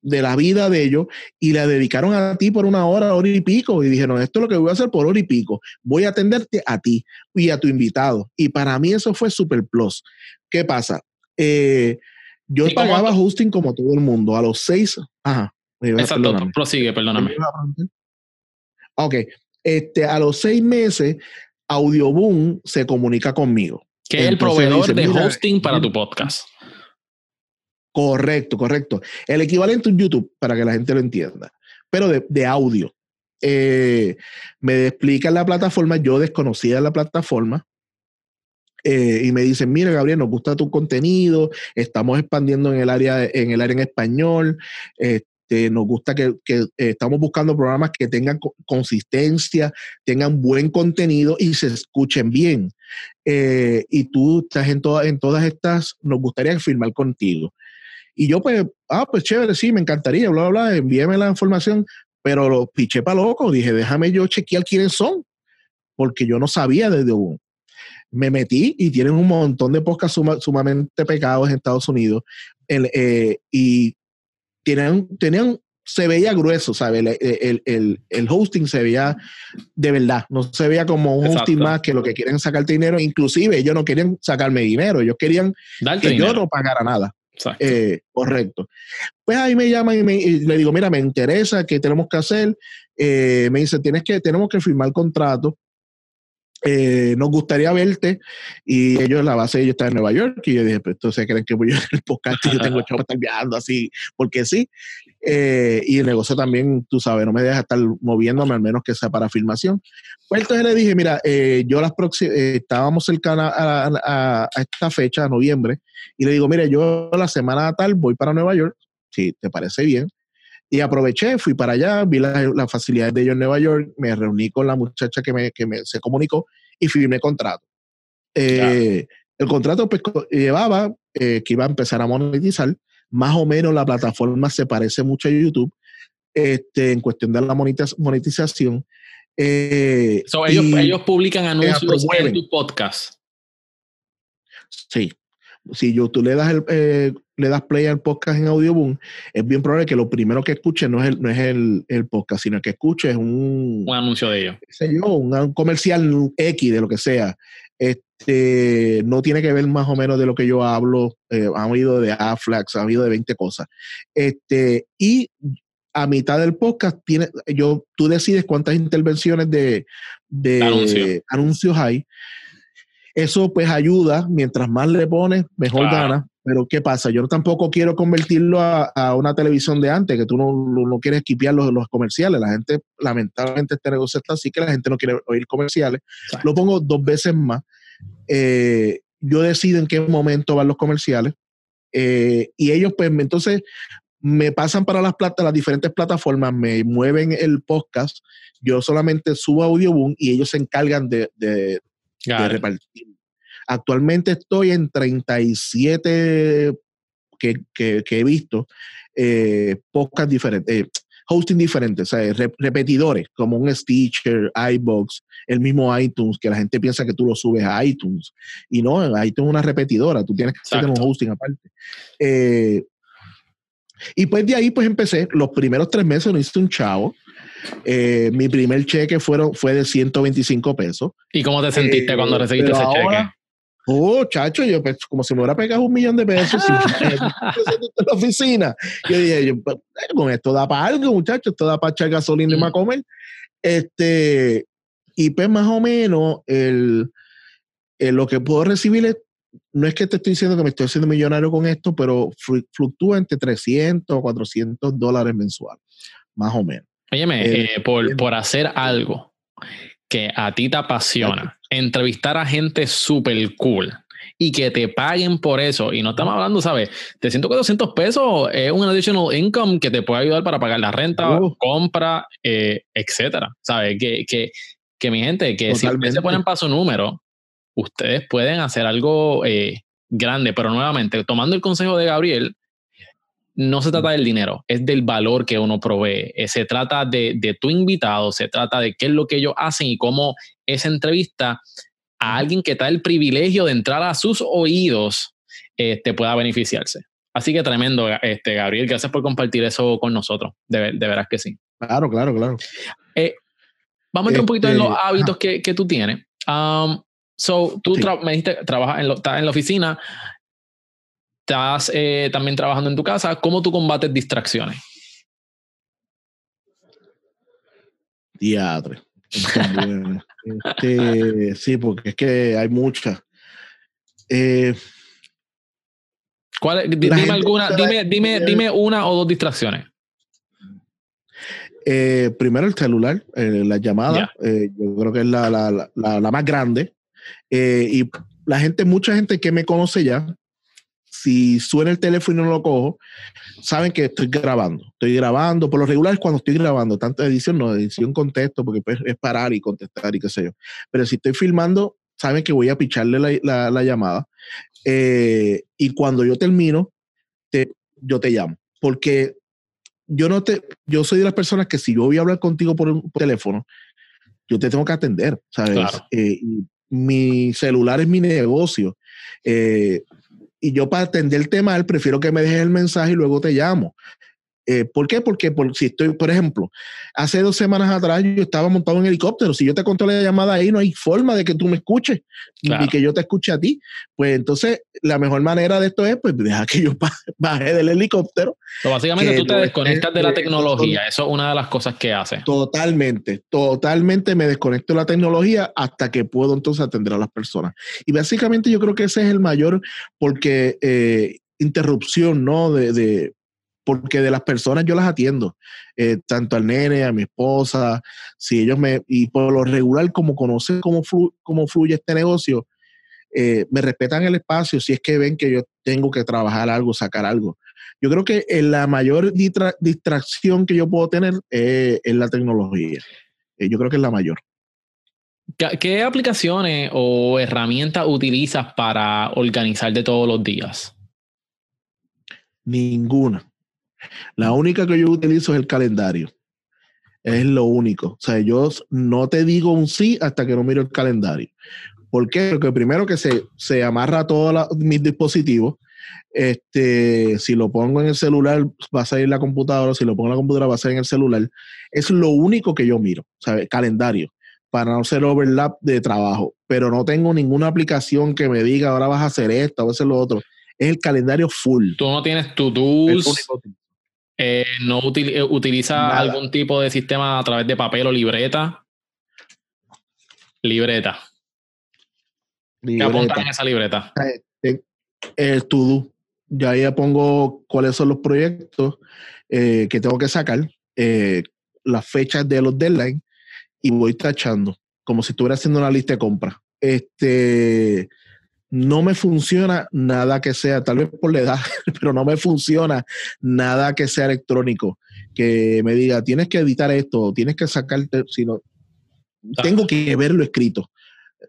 de la vida de ellos y la dedicaron a ti por una hora, hora y pico. Y dijeron, esto es lo que voy a hacer por hora y pico. Voy a atenderte a ti y a tu invitado. Y para mí eso fue super plus. ¿Qué pasa? Eh, yo pagaba hosting como todo el mundo. A los seis. Ajá. Exacto, prosigue, perdóname. Ok. Este, a los seis meses, Audioboom se comunica conmigo. Que es el proveedor de hosting para tu podcast. Correcto, correcto. El equivalente en YouTube, para que la gente lo entienda, pero de, audio. Eh, me explican la plataforma, yo desconocía la plataforma, eh, y me dicen, mira Gabriel, nos gusta tu contenido, estamos expandiendo en el área, en el área en español, este, nos gusta que, eh, estamos buscando programas que tengan consistencia, tengan buen contenido y se escuchen bien. y tú estás en, en todas estas, nos gustaría firmar contigo. Y yo, pues, ah, pues chévere, sí, me encantaría, bla, bla, bla, envíeme la información, pero lo piché para loco. Dije, déjame yo chequear quiénes son, porque yo no sabía desde un. Me metí y tienen un montón de podcasts sumamente pegados en Estados Unidos. Eh, y tenían, tenían, se veía grueso, ¿sabes? El, el, el, hosting se veía de verdad, no se veía como un hosting más que lo que quieren sacarte dinero. Inclusive ellos no querían sacarme dinero, ellos querían que yo no pagara nada. Eh, correcto. Pues ahí me llaman y, le digo, mira, me interesa, ¿qué tenemos que hacer? Eh, me dice, tienes que, tenemos que firmar contrato. Eh, nos gustaría verte. Y ellos, la base de ellos está en Nueva York. Y yo dije, pues entonces creen que voy a el podcast y yo tengo que estar viajando así, porque sí. Y el negocio también, tú sabes, no me deja estar moviéndome, al menos que sea para filmación. Pues entonces le dije, mira, yo las próximas, estábamos cercanas a, a, esta fecha, noviembre, y le digo, mire, yo la semana tal voy para Nueva York, si te parece bien. Y aproveché, fui para allá, vi las facilidades de ellos en Nueva York, me reuní con la muchacha que me, que me se comunicó y firmé contrato. Eh, el contrato pues, llevaba eh, que iba a empezar a monetizar. Más o menos la plataforma se parece mucho a YouTube este, en cuestión de la monetización. Eh, ellos, ellos, publican anuncios en tu podcast. Sí. Si yo, tú le das, el, eh, le das play al podcast en Audioboom, es bien probable que lo primero que escuche no es el, no es el, el podcast, sino que escuche es un, un anuncio de ellos. un comercial X de lo que sea. Este, no tiene que ver más o menos de lo que yo hablo. Eh, ha habido de Aflax, ha habido de 20 cosas. Este, y a mitad del podcast, tiene, yo, tú decides cuántas intervenciones de, de anuncios hay. Eso pues ayuda, mientras más le pones, mejor gana. Pero ¿qué pasa? Yo tampoco quiero convertirlo a, una televisión de antes, que tú no, no quieres equipiar los, los, comerciales. La gente, lamentablemente, este negocio está así que la gente no quiere oír comerciales. Lo pongo dos veces más. Eh, yo decido en qué momento van los comerciales. Eh, y ellos, pues, entonces me pasan para las, plata, las diferentes plataformas, me mueven el podcast. Yo solamente subo Audioboom y ellos se encargan de, de, repartir. Actualmente estoy en 37 que, que, que he visto eh, podcasts diferentes, eh, hosting diferentes, o sea, repetidores, como un Stitcher, iBox, el mismo iTunes, que la gente piensa que tú lo subes a iTunes. Y no, iTunes es una repetidora, tú tienes que hacer un hosting aparte. Eh, y pues de ahí pues empecé, los primeros tres meses no hice un chavo. Eh, mi primer cheque fueron, fue de 125 pesos. ¿Y cómo te sentiste eh, cuando recibiste ese cheque? Oh, chacho, yo pues, como si me hubiera pegado un millón de pesos en la oficina. Yo dije, pues, eh, con esto da para algo, muchachos, esto da para echar gasolina y más comer. Este, y pues más o menos el, lo que puedo recibir es, no es que te estoy diciendo que me estoy haciendo millonario con esto, pero fluctúa entre 300 o 400 dólares mensual, más o menos. Óyeme, eh, eh, por, por hacer algo que a ti te apasiona, entrevistar a gente súper cool y que te paguen por eso. Y no estamos hablando, ¿sabes? Te siento que 200 pesos es un additional income que te puede ayudar para pagar la renta, compra, eh, etcétera. ¿Sabes? Que, que, que, mi gente, que si se ponen para su número, ustedes pueden hacer algo eh, grande. Pero nuevamente, tomando el consejo de Gabriel, no se trata del dinero, es del valor que uno provee. Eh, se trata de, de, tu invitado, se trata de qué es lo que ellos hacen y cómo esa entrevista a alguien que está el privilegio de entrar a sus oídos te este, pueda beneficiarse. Así que tremendo, este, Gabriel, gracias por compartir eso con nosotros. De, de veras que sí. Claro, claro, claro. Eh, vamos a entrar un poquito en los este, hábitos que, que, tú tienes. Um, so, tú me dijiste, trabajas en, estás en la oficina, estás eh, también trabajando en tu casa, ¿cómo tú combates distracciones? Diadre. este, sí, porque es que hay muchas. Eh, ¿Cuál, dime alguna, dime, dime, dime una o dos distracciones. Eh, primero el celular, la llamada, yo creo que es la, la, la, la más grande. y la gente, mucha gente que me conoce ya, si suena el teléfono y no lo cojo, saben que estoy grabando. Estoy grabando, por lo regular es cuando estoy grabando, tanto edición, no edición contesto, porque pues, es parar y contestar y qué sé yo. Pero si estoy filmando, saben que voy a picharle la, la, llamada. Eh, y cuando yo termino, te, yo te llamo. Porque yo no te, yo soy de las personas que si yo voy a hablar contigo por, teléfono, yo te tengo que atender, ¿sabes? Eh, mi celular es mi negocio. Eh, y yo para atender el tema, prefiero que me dejes el mensaje y luego te llamo. Eh, ¿Por qué? Porque por, si estoy, por ejemplo, hace dos semanas atrás yo estaba montado en helicóptero. Si yo te conté la llamada ahí, no hay forma de que tú me escuches ni que yo te escuche a ti. Pues entonces, la mejor manera de esto es, pues, deja que yo baje del helicóptero. básicamente tú te desconectas de la tecnología. Eso es una de las cosas que hace. Totalmente, totalmente me desconecto de la tecnología hasta que puedo entonces atender a las personas. Y básicamente yo creo que ese es el mayor, porque eh, interrupción, ¿no? de porque de las personas yo las atiendo, eh, tanto al nene, a mi esposa, si ellos me, y por lo regular, como conocen cómo, cómo fluye este negocio, eh, me respetan el espacio si es que ven que yo tengo que trabajar algo, sacar algo. Yo creo que la mayor distracción que yo puedo tener es, la tecnología. Eh, yo creo que es la mayor. ¿Qué aplicaciones o herramientas utilizas para organizar de todos los días? Ninguna. La única que yo utilizo es el calendario. Es lo único. O sea, yo no te digo un sí hasta que no miro el calendario. ¿Por qué? Porque primero que se, se amarra todos mis dispositivos. Este, si lo pongo en el celular, va a salir la computadora. Si lo pongo en la computadora, va a salir en el celular. Es lo único que yo miro, ¿sabes? Calendario, para no ser overlap de trabajo. Pero no tengo ninguna aplicación que me diga ahora vas a hacer esto, o hacer lo otro. Es el calendario full. Tú no tienes to-dos. Eh, ¿No eh, utiliza algún tipo de sistema a través de papel o libreta? Libreta. ¿Qué apuntas en esa libreta? Eh, el to-do. Ya ahí pongo cuáles son los proyectos que tengo que sacar, las fechas de los deadlines y voy tachando, como si estuviera haciendo una lista de compras. Este, no me funciona nada que sea, tal vez por la edad, pero no me funciona nada que sea electrónico, que me diga, tienes que editar esto, tienes que sacarte, sino, tengo que verlo escrito.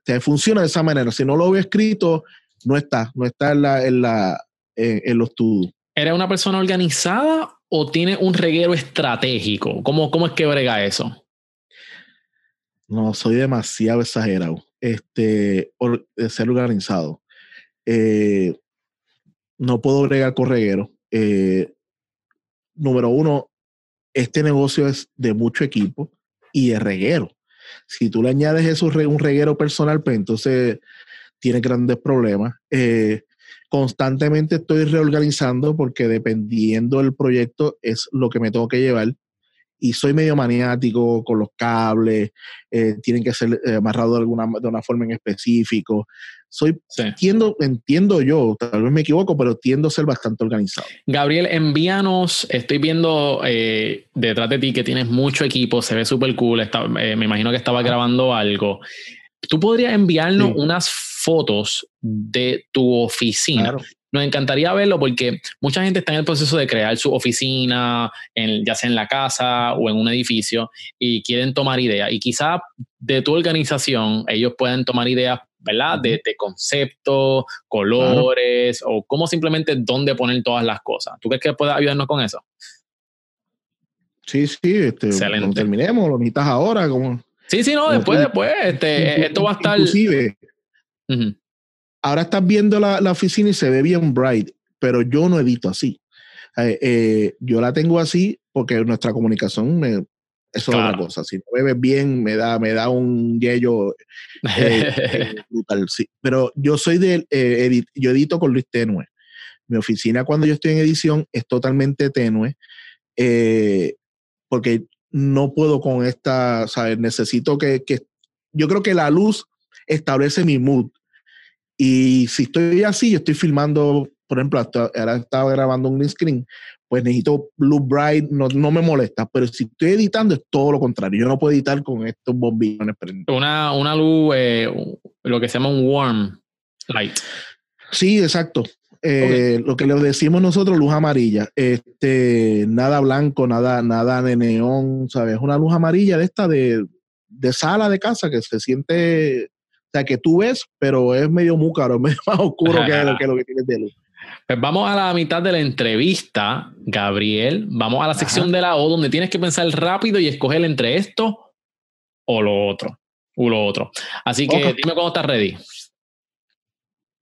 Te funciona de esa manera. Si no lo veo escrito, no está, no está en, la, en, la, en, los estudios. ¿Eres una persona organizada o tiene un reguero estratégico? ¿Cómo, cómo es que brega eso? No, soy demasiado exagerado este, de ser organizado. Eh, no puedo bregar con reguero. Eh, número uno, este negocio es de mucho equipo y de reguero. Si tú le añades eso un reguero personal, pues entonces tiene grandes problemas. Eh, constantemente estoy reorganizando porque dependiendo del proyecto es lo que me tengo que llevar y soy medio maniático con los cables, eh, tienen que ser eh, amarrados de, alguna, de una forma en específico. Soy, entiendo, entiendo yo, tal vez me equivoco, pero tiendo a ser bastante organizado. Gabriel, envíanos, estoy viendo eh, detrás de ti que tienes mucho equipo, se ve súper cool, me imagino que estaba grabando algo. ¿Tú podrías enviarnos unas fotos de tu oficina? Claro. Nos encantaría verlo porque mucha gente está en el proceso de crear su oficina, en, ya sea en la casa o en un edificio, y quieren tomar ideas. Y quizá de tu organización ellos pueden tomar ideas, ¿verdad? De, conceptos, colores, o cómo simplemente dónde poner todas las cosas. ¿Tú crees que puedes ayudarnos con eso? Sí, sí, este, Excelente. terminemos, lo necesitas ahora, como... Sí, sí, no, después, después, este, esto va a estar... Inclusive, ahora estás viendo la, oficina y se ve bien bright, pero yo no edito así. Eh, eh, yo la tengo así porque nuestra comunicación me, es otra cosa. Si no bebes bien, me da, me da un yello eh, brutal. Sí. Pero yo soy de, yo edito con Luis Tenue. Mi oficina cuando yo estoy en edición es totalmente tenue porque no puedo con esta, ¿sabes? Necesito que, que, yo creo que la luz establece mi mood. Y si estoy así, yo estoy filmando, por ejemplo, ahora estaba grabando un green screen, pues necesito blue bright, no, no, me molesta, pero si estoy editando es todo lo contrario, yo no puedo editar con estos bombillones Una, una luz, eh, lo que se llama un warm light. Sí, exacto. Eh, lo que le decimos nosotros, luz amarilla. Este, nada blanco, nada, nada de neón, ¿sabes? Una luz amarilla de esta de, de sala de casa que se siente sea, que tú ves, pero es medio múcaro, es medio más oscuro que lo que, lo que tienes de luz. Pues vamos a la mitad de la entrevista, Gabriel. Vamos a la sección de la O, donde tienes que pensar rápido y escoger entre esto o lo otro. O lo otro. Así que dime cuando estás ready.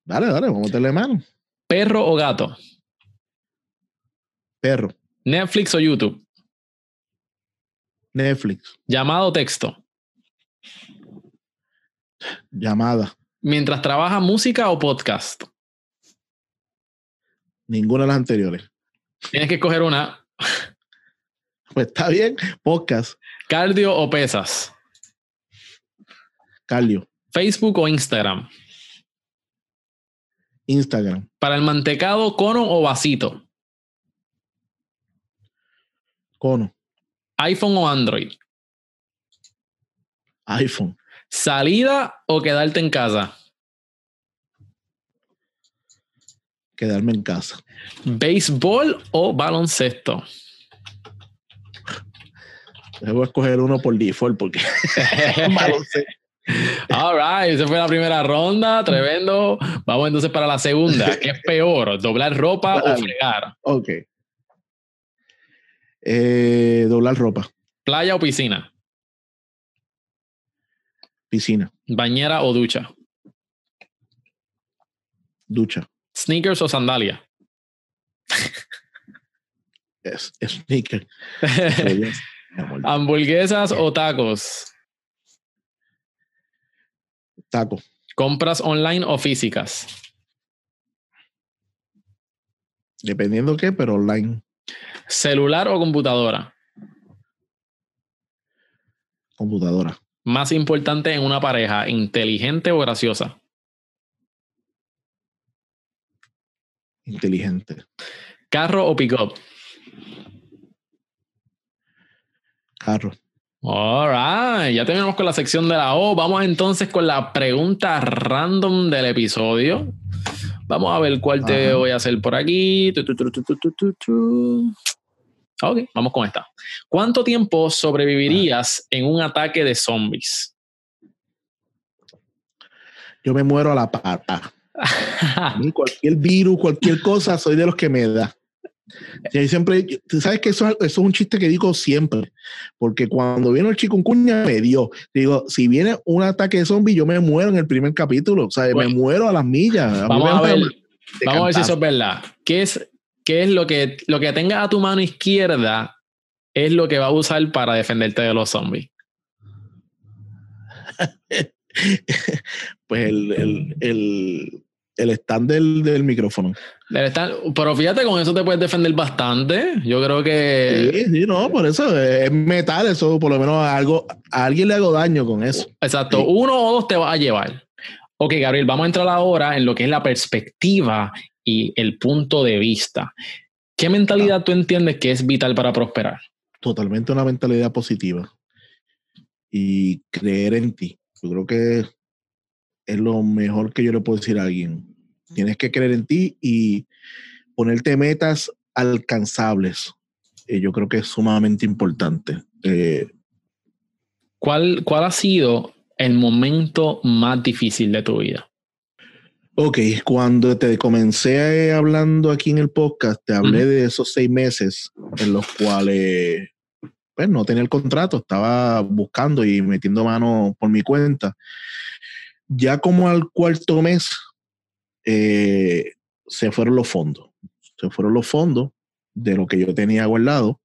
Dale, dale, vamos a meterle mano. ¿Perro o gato? Perro. ¿Netflix o YouTube? Netflix. ¿Llamado o texto? Llamada. Mientras trabaja música o podcast. Ninguna de las anteriores. Tienes que escoger una. Pues está bien, podcast. ¿Cardio o pesas? Cardio. ¿Facebook o Instagram? Instagram. ¿Para el mantecado, cono o vasito? Cono. ¿iPhone o Android? iPhone. ¿Salida o quedarte en casa? Quedarme en casa. ¿Béisbol o baloncesto? Debo escoger uno por default porque baloncesto. All right, esa fue la primera ronda, tremendo. Vamos entonces para la segunda. ¿Qué es peor, doblar ropa o fregar? Ok. Eh, doblar ropa. ¿Playa o piscina? Piscina. ¿Bañera o ducha? Ducha. ¿Sneakers o sandalia? Es, sneaker. ¿Hamburguesas o tacos? Taco. ¿Compras online o físicas? Dependiendo qué, pero online. ¿Celular o computadora? Computadora. Más importante en una pareja, inteligente o graciosa? Inteligente. ¿Carro o pick-up? Carro. All right, ya terminamos con la sección de la O. Vamos entonces con la pregunta random del episodio. Vamos a ver cuál te Ajá. voy a hacer por aquí. Tu, tu, tu, Ok, vamos con esta. ¿Cuánto tiempo sobrevivirías en un ataque de zombies? Yo me muero a la pata. A mí cualquier virus, cualquier cosa, soy de los que me da. Y siempre, tú sabes que eso, eso es un chiste que digo siempre, porque cuando vino el chikungunya me dio. Digo, si viene un ataque de zombie, yo me muero en el primer capítulo. O sea, Bueno. me muero a las millas. A Vamos a ver, vamos a ver si eso es verdad. ¿Qué es, qué es lo que lo que tengas a tu mano izquierda es lo que va a usar para defenderte de los zombies? Pues el, el, el, el stand del, del micrófono. Estar- pero fíjate, con eso te puedes defender bastante. Yo creo que Sí, sí, no, por eso es metal, eso por lo menos algo, a alguien le hago daño con eso. Exacto, Sí. uno o dos te va a llevar. Ok, Gabriel, vamos a entrar ahora en lo que es la perspectiva y el punto de vista. ¿Qué mentalidad tú entiendes que es vital para prosperar? Totalmente una mentalidad positiva y creer en ti. Yo creo que es lo mejor que yo le puedo decir a alguien. Tienes que creer en ti y ponerte metas alcanzables. Eh, yo creo que es sumamente importante. Eh, ¿Cuál, ¿Cuál ha sido el momento más difícil de tu vida? Ok, cuando te comencé hablando aquí en el podcast, te hablé de esos seis meses en los cuales pues, no tenía el contrato, estaba buscando y metiendo mano por mi cuenta. Ya como al cuarto mes, eh, se fueron los fondos. Se fueron los fondos de lo que yo tenía guardado.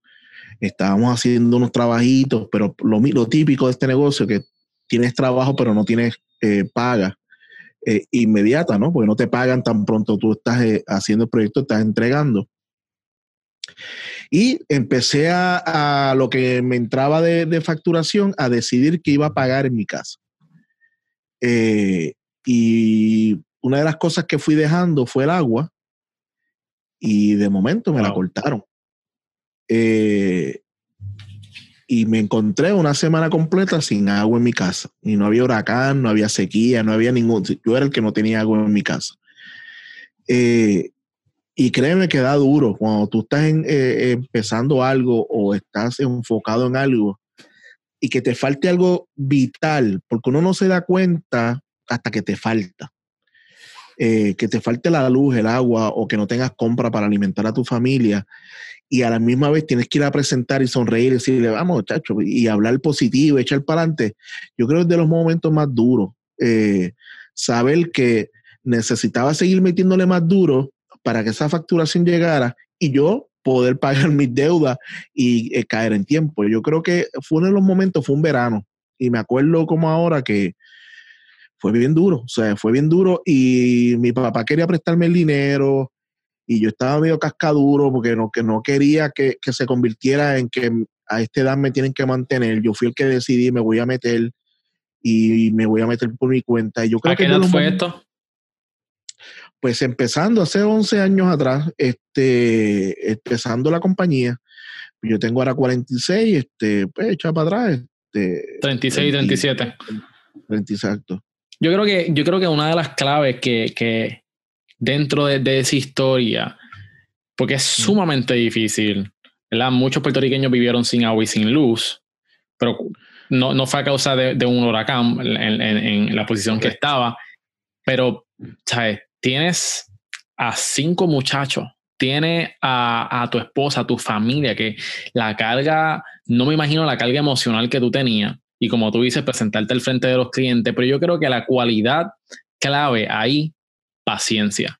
Estábamos haciendo unos trabajitos, pero lo típico de este negocio, que tienes trabajo pero no tienes eh, paga eh, inmediata, ¿no? Porque no te pagan tan pronto tú estás eh, haciendo el proyecto, estás entregando. Y empecé a, a lo que me entraba de, de facturación a decidir que iba a pagar en mi casa. Eh, y una de las cosas que fui dejando fue el agua y de momento me la cortaron. Eh, y me encontré una semana completa sin agua en mi casa. Y no había huracán, no había sequía, no había ningún... Yo era el que no tenía agua en mi casa. Eh, y créeme que da duro cuando tú estás en- eh, empezando algo o estás enfocado en algo y que te falte algo vital, porque uno no se da cuenta hasta que te falta. Eh, que te falte la luz, el agua o que no tengas compra para alimentar a tu familia y a la misma vez tienes que ir a presentar y sonreír y decirle, vamos, chacho, y hablar positivo, echar para adelante. Yo creo que es de los momentos más duros. eh, saber que necesitaba seguir metiéndole más duro para que esa facturación llegara y yo poder pagar mis deudas y eh, caer en tiempo. Yo creo que fue uno de los momentos, fue un verano. Y me acuerdo como ahora que fue bien duro, o sea, fue bien duro y mi papá quería prestarme el dinero y yo estaba medio cascaduro porque no, que no quería que, que se convirtiera en que a esta edad me tienen que mantener. Yo fui el que decidí, me voy a meter y me voy a meter por mi cuenta. Y yo creo ¿A que qué de edad fue momentos- esto? pues empezando hace 11 años atrás, este, empezando la compañía, yo tengo ahora 46, este, pues echa para atrás, este, 36, 37. 30, exacto. Yo creo que, yo creo que una de las claves que, que, dentro de, esa historia, porque es sumamente difícil, ¿verdad? Muchos puertorriqueños vivieron sin agua y sin luz, pero no, no fue a causa de, un huracán en, la posición que estaba, pero, ¿sabes? Tienes a cinco muchachos, tienes a, a tu esposa, a tu familia, que la carga, no me imagino la carga emocional que tú tenías, y como tú dices, presentarte al frente de los clientes, pero yo creo que la cualidad clave ahí, paciencia.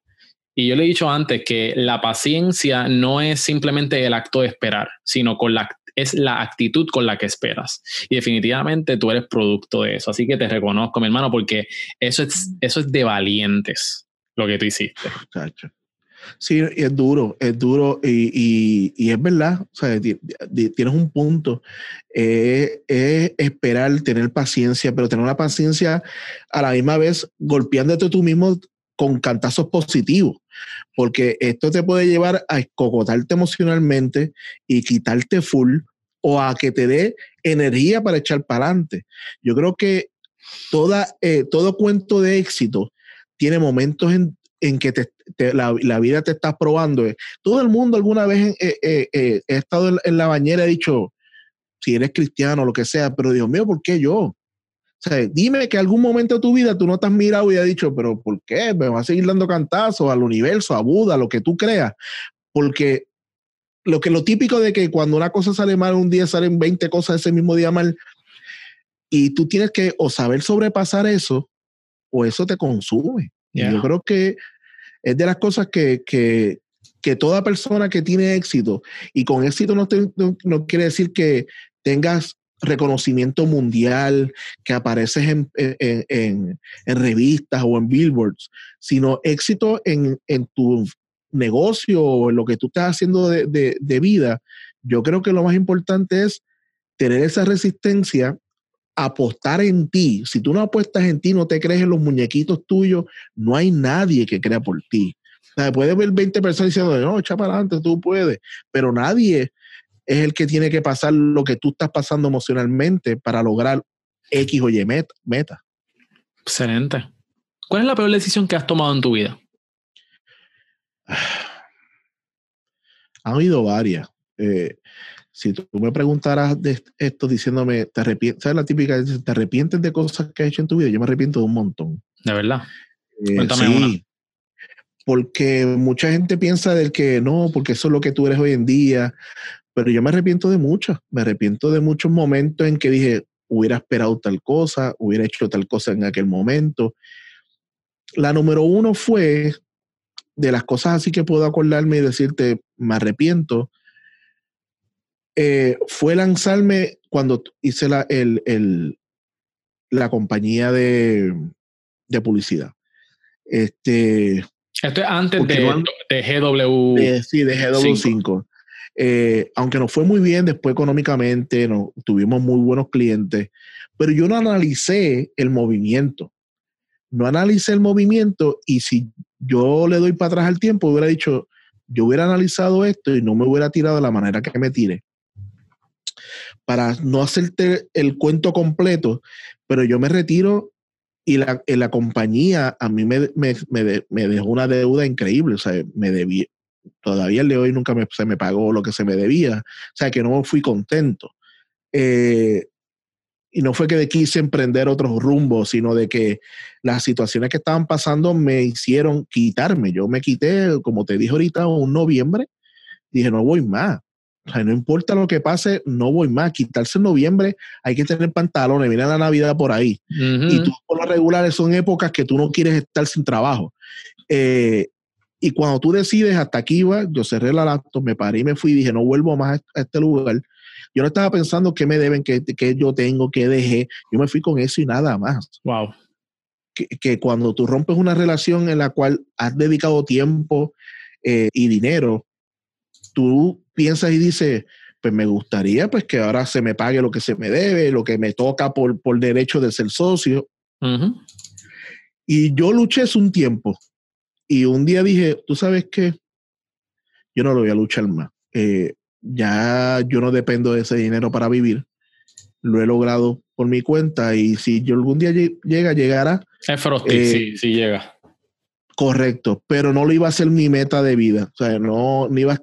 Y yo le he dicho antes que la paciencia no es simplemente el acto de esperar, sino con la, es la actitud con la que esperas. Y definitivamente tú eres producto de eso. Así que te reconozco, mi hermano, porque eso es, eso es de valientes lo que tú hiciste. Sí, es duro, es duro y, es verdad, o sea, tienes un punto, es esperar, tener paciencia, pero tener una paciencia a la misma vez golpeándote tú mismo con cantazos positivos, porque esto te puede llevar a escogotarte emocionalmente y quitarte full o a que te dé energía para echar para adelante. Yo creo que toda, eh, todo cuento de éxito tiene momentos en, en que te, la, la, vida te está probando. Todo el mundo alguna vez eh, eh, eh, he estado en, la bañera y he dicho, si eres cristiano o lo que sea, pero Dios mío, ¿por qué yo? O sea, dime que algún momento de tu vida tú no te has mirado y has dicho, pero ¿por qué? Me vas a seguir dando cantazos al universo, a Buda, lo que tú creas. Porque lo que lo típico de que cuando una cosa sale mal, un día salen 20 cosas ese mismo día mal. Y tú tienes que o saber sobrepasar eso o eso te consume. Yo creo que es de las cosas que, que, que, toda persona que tiene éxito, y con éxito no, no, quiere decir que tengas reconocimiento mundial, que apareces en, en, en, revistas o en billboards, sino éxito en, tu negocio o en lo que tú estás haciendo de, de vida. Yo creo que lo más importante es tener esa resistencia apostar en ti. Si tú no apuestas en ti, no te crees en los muñequitos tuyos, no hay nadie que crea por ti. O sea, puedes ver 20 personas diciendo, no, echa para adelante, tú puedes, pero nadie es el que tiene que pasar lo que tú estás pasando emocionalmente para lograr X o Y meta. Excelente. ¿Cuál es la peor decisión que has tomado en tu vida? Ha habido varias. Eh, si tú me preguntaras de esto diciéndome, ¿te arrepientes? ¿Sabes la típica? ¿Te arrepientes de cosas que has hecho en tu vida? Yo me arrepiento de un montón. ¿De verdad? Eh, Cuéntame sí, Porque mucha gente piensa del que no, porque eso es lo que tú eres hoy en día. Pero yo me arrepiento de muchas. Me arrepiento de muchos momentos en que dije, hubiera esperado tal cosa, hubiera hecho tal cosa en aquel momento. La número uno fue de las cosas así que puedo acordarme y decirte, me arrepiento eh, fue lanzarme cuando hice la, el, la compañía de, publicidad. Este, Esto es antes de, GW. sí, de GW5. Eh, aunque nos fue muy bien después económicamente, no, tuvimos muy buenos clientes, pero yo no analicé el movimiento. No analicé el movimiento y si yo le doy para atrás al tiempo, hubiera dicho, yo hubiera analizado esto y no me hubiera tirado de la manera que me tiré para no hacerte el cuento completo, pero yo me retiro y la, la compañía a mí me, me, me, dejó una deuda increíble, o sea, me debía, todavía el de hoy nunca se me pagó lo que se me debía, o sea, que no fui contento. Eh, y no fue que quise emprender otros rumbos, sino de que las situaciones que estaban pasando me hicieron quitarme. Yo me quité, como te dije ahorita, un noviembre, dije, no voy más. O sea, no importa lo que pase, no voy más. Quitarse en noviembre, hay que tener pantalones, mira la Navidad por ahí. Y tú, por lo regular, son épocas que tú no quieres estar sin trabajo. Eh, y cuando tú decides, hasta aquí va, yo cerré la laptop, me paré y me fui y dije, no vuelvo más a este lugar. Yo no estaba pensando qué me deben, qué, qué yo tengo, qué dejé. Yo me fui con eso y nada más. Wow. Que, que cuando tú rompes una relación en la cual has dedicado tiempo eh, y dinero, tú piensas y dices, pues me gustaría pues que ahora se me pague lo que se me debe, lo que me toca por, por derecho de ser socio. Y yo luché eso un tiempo. Y un día dije, tú sabes qué, yo no lo voy a luchar más. Eh, ya yo no dependo de ese dinero para vivir. Lo he logrado por mi cuenta y si yo algún día llega, llegará. Es Frosty, eh, sí, sí llega. Correcto, pero no lo iba a ser mi meta de vida. O sea, no, no, iba,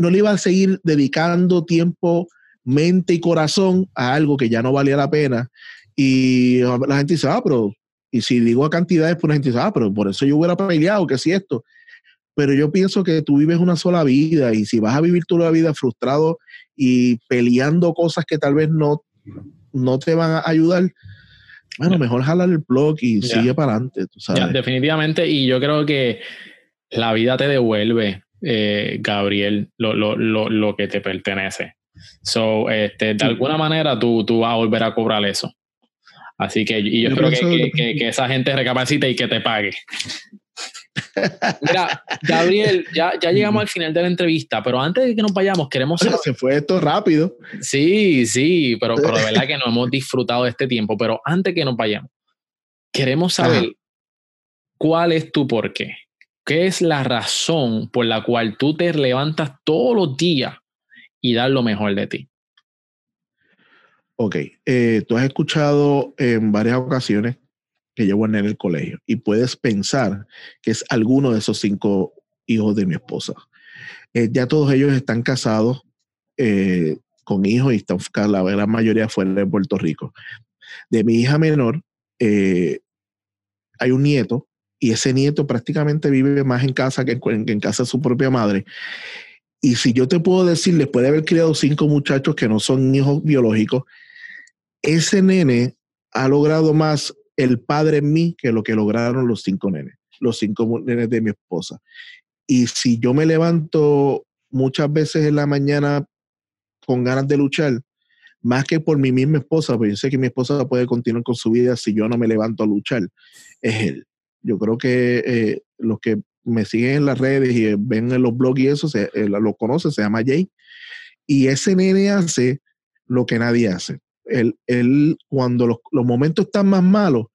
no, le iba a seguir dedicando tiempo, mente y corazón a algo que ya no valía la pena. Y la gente dice, ah, pero, y si digo a cantidades, pues la gente dice, ah, pero por eso yo hubiera peleado, que si esto. Pero yo pienso que tú vives una sola vida y si vas a vivir toda la vida frustrado y peleando cosas que tal vez no, no te van a ayudar, bueno, mejor jalar el blog y sigue para adelante, tú sabes. definitivamente, y yo creo que la vida te devuelve, eh, Gabriel, lo, lo, lo, lo, que te pertenece. So, este, de alguna manera tú, tú vas a volver a cobrar eso. Así que y yo, espero que, que, que, esa gente recapacite y que te pague. Mira, Gabriel, ya, ya llegamos al final de la entrevista, pero antes de que nos vayamos, queremos saber... Se fue esto rápido. Sí, sí, pero, pero de verdad que no hemos disfrutado de este tiempo. Pero antes que nos vayamos, queremos saber cuál es tu porqué. ¿Qué es la razón por la cual tú te levantas todos los días y das lo mejor de ti? Ok, eh, tú has escuchado en varias ocasiones que llevo en el colegio y puedes pensar que es alguno de esos cinco hijos de mi esposa. Eh, ya todos ellos están casados eh, con hijos y están, la gran mayoría fuera de Puerto Rico. De mi hija menor eh, hay un nieto y ese nieto prácticamente vive más en casa que en casa de su propia madre. Y si yo te puedo decir, después de haber criado cinco muchachos que no son hijos biológicos, ese nene ha logrado más el padre en mí que lo que lograron los cinco nenes, los cinco nenes de mi esposa. Y si yo me levanto muchas veces en la mañana con ganas de luchar, más que por mi misma esposa, porque yo sé que mi esposa puede continuar con su vida si yo no me levanto a luchar, es él. Yo creo que eh, los que me siguen en las redes y ven en los blogs y eso, se, eh, lo conocen, se llama Jay. Y ese nene hace lo que nadie hace él, cuando los, momentos están más malos,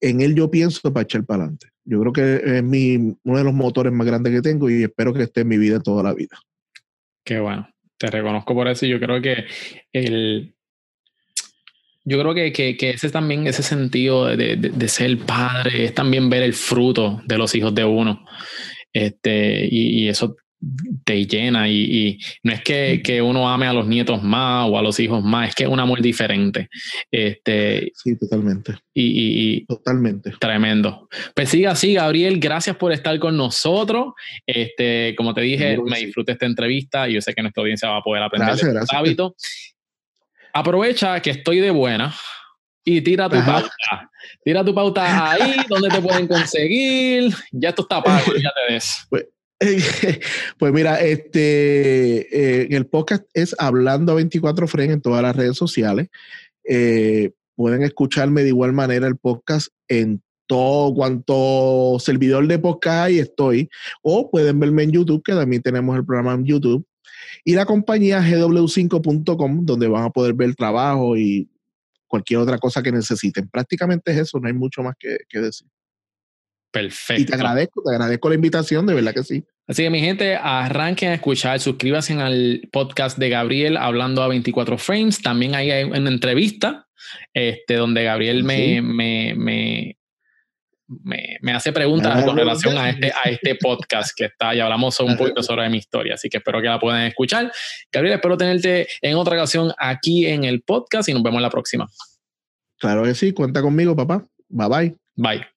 en él yo pienso para echar para adelante. Yo creo que es mi, uno de los motores más grandes que tengo y espero que esté en mi vida toda la vida. Qué bueno. Te reconozco por eso yo creo que el, yo creo que, que, ese también, ese sentido de, de, de, ser padre, es también ver el fruto de los hijos de uno. Este, y, eso te llena y, no es que, que, uno ame a los nietos más o a los hijos más, es que es un amor diferente. Este, sí, totalmente. Y, totalmente. Tremendo. Pues siga así, Gabriel, gracias por estar con nosotros. Este, como te dije, me disfruté esta entrevista y yo sé que nuestra audiencia va a poder aprender gracias, de hábitos. Aprovecha que estoy de buena y tira tu pauta. Tira tu pauta ahí, donde te pueden conseguir. Ya esto está pago, ya te des. Pues, pues mira, este, eh, el podcast es Hablando a 24 Fren en todas las redes sociales. Eh, pueden escucharme de igual manera el podcast en todo cuanto servidor de podcast y estoy. O pueden verme en YouTube, que también tenemos el programa en YouTube. Y la compañía gw5.com, donde van a poder ver trabajo y cualquier otra cosa que necesiten. Prácticamente es eso, no hay mucho más que decir. Perfecto. Y te agradezco, te agradezco la invitación, de verdad que sí. Así que mi gente, arranquen a escuchar, suscríbanse al podcast de Gabriel hablando a 24 frames. También hay una entrevista este, donde Gabriel me, me, me, me, hace preguntas con relación a este, a este podcast que está y hablamos un poquito sobre mi historia. Así que espero que la puedan escuchar. Gabriel, espero tenerte en otra ocasión aquí en el podcast y nos vemos la próxima. Claro que sí, cuenta conmigo, papá. Bye bye. Bye.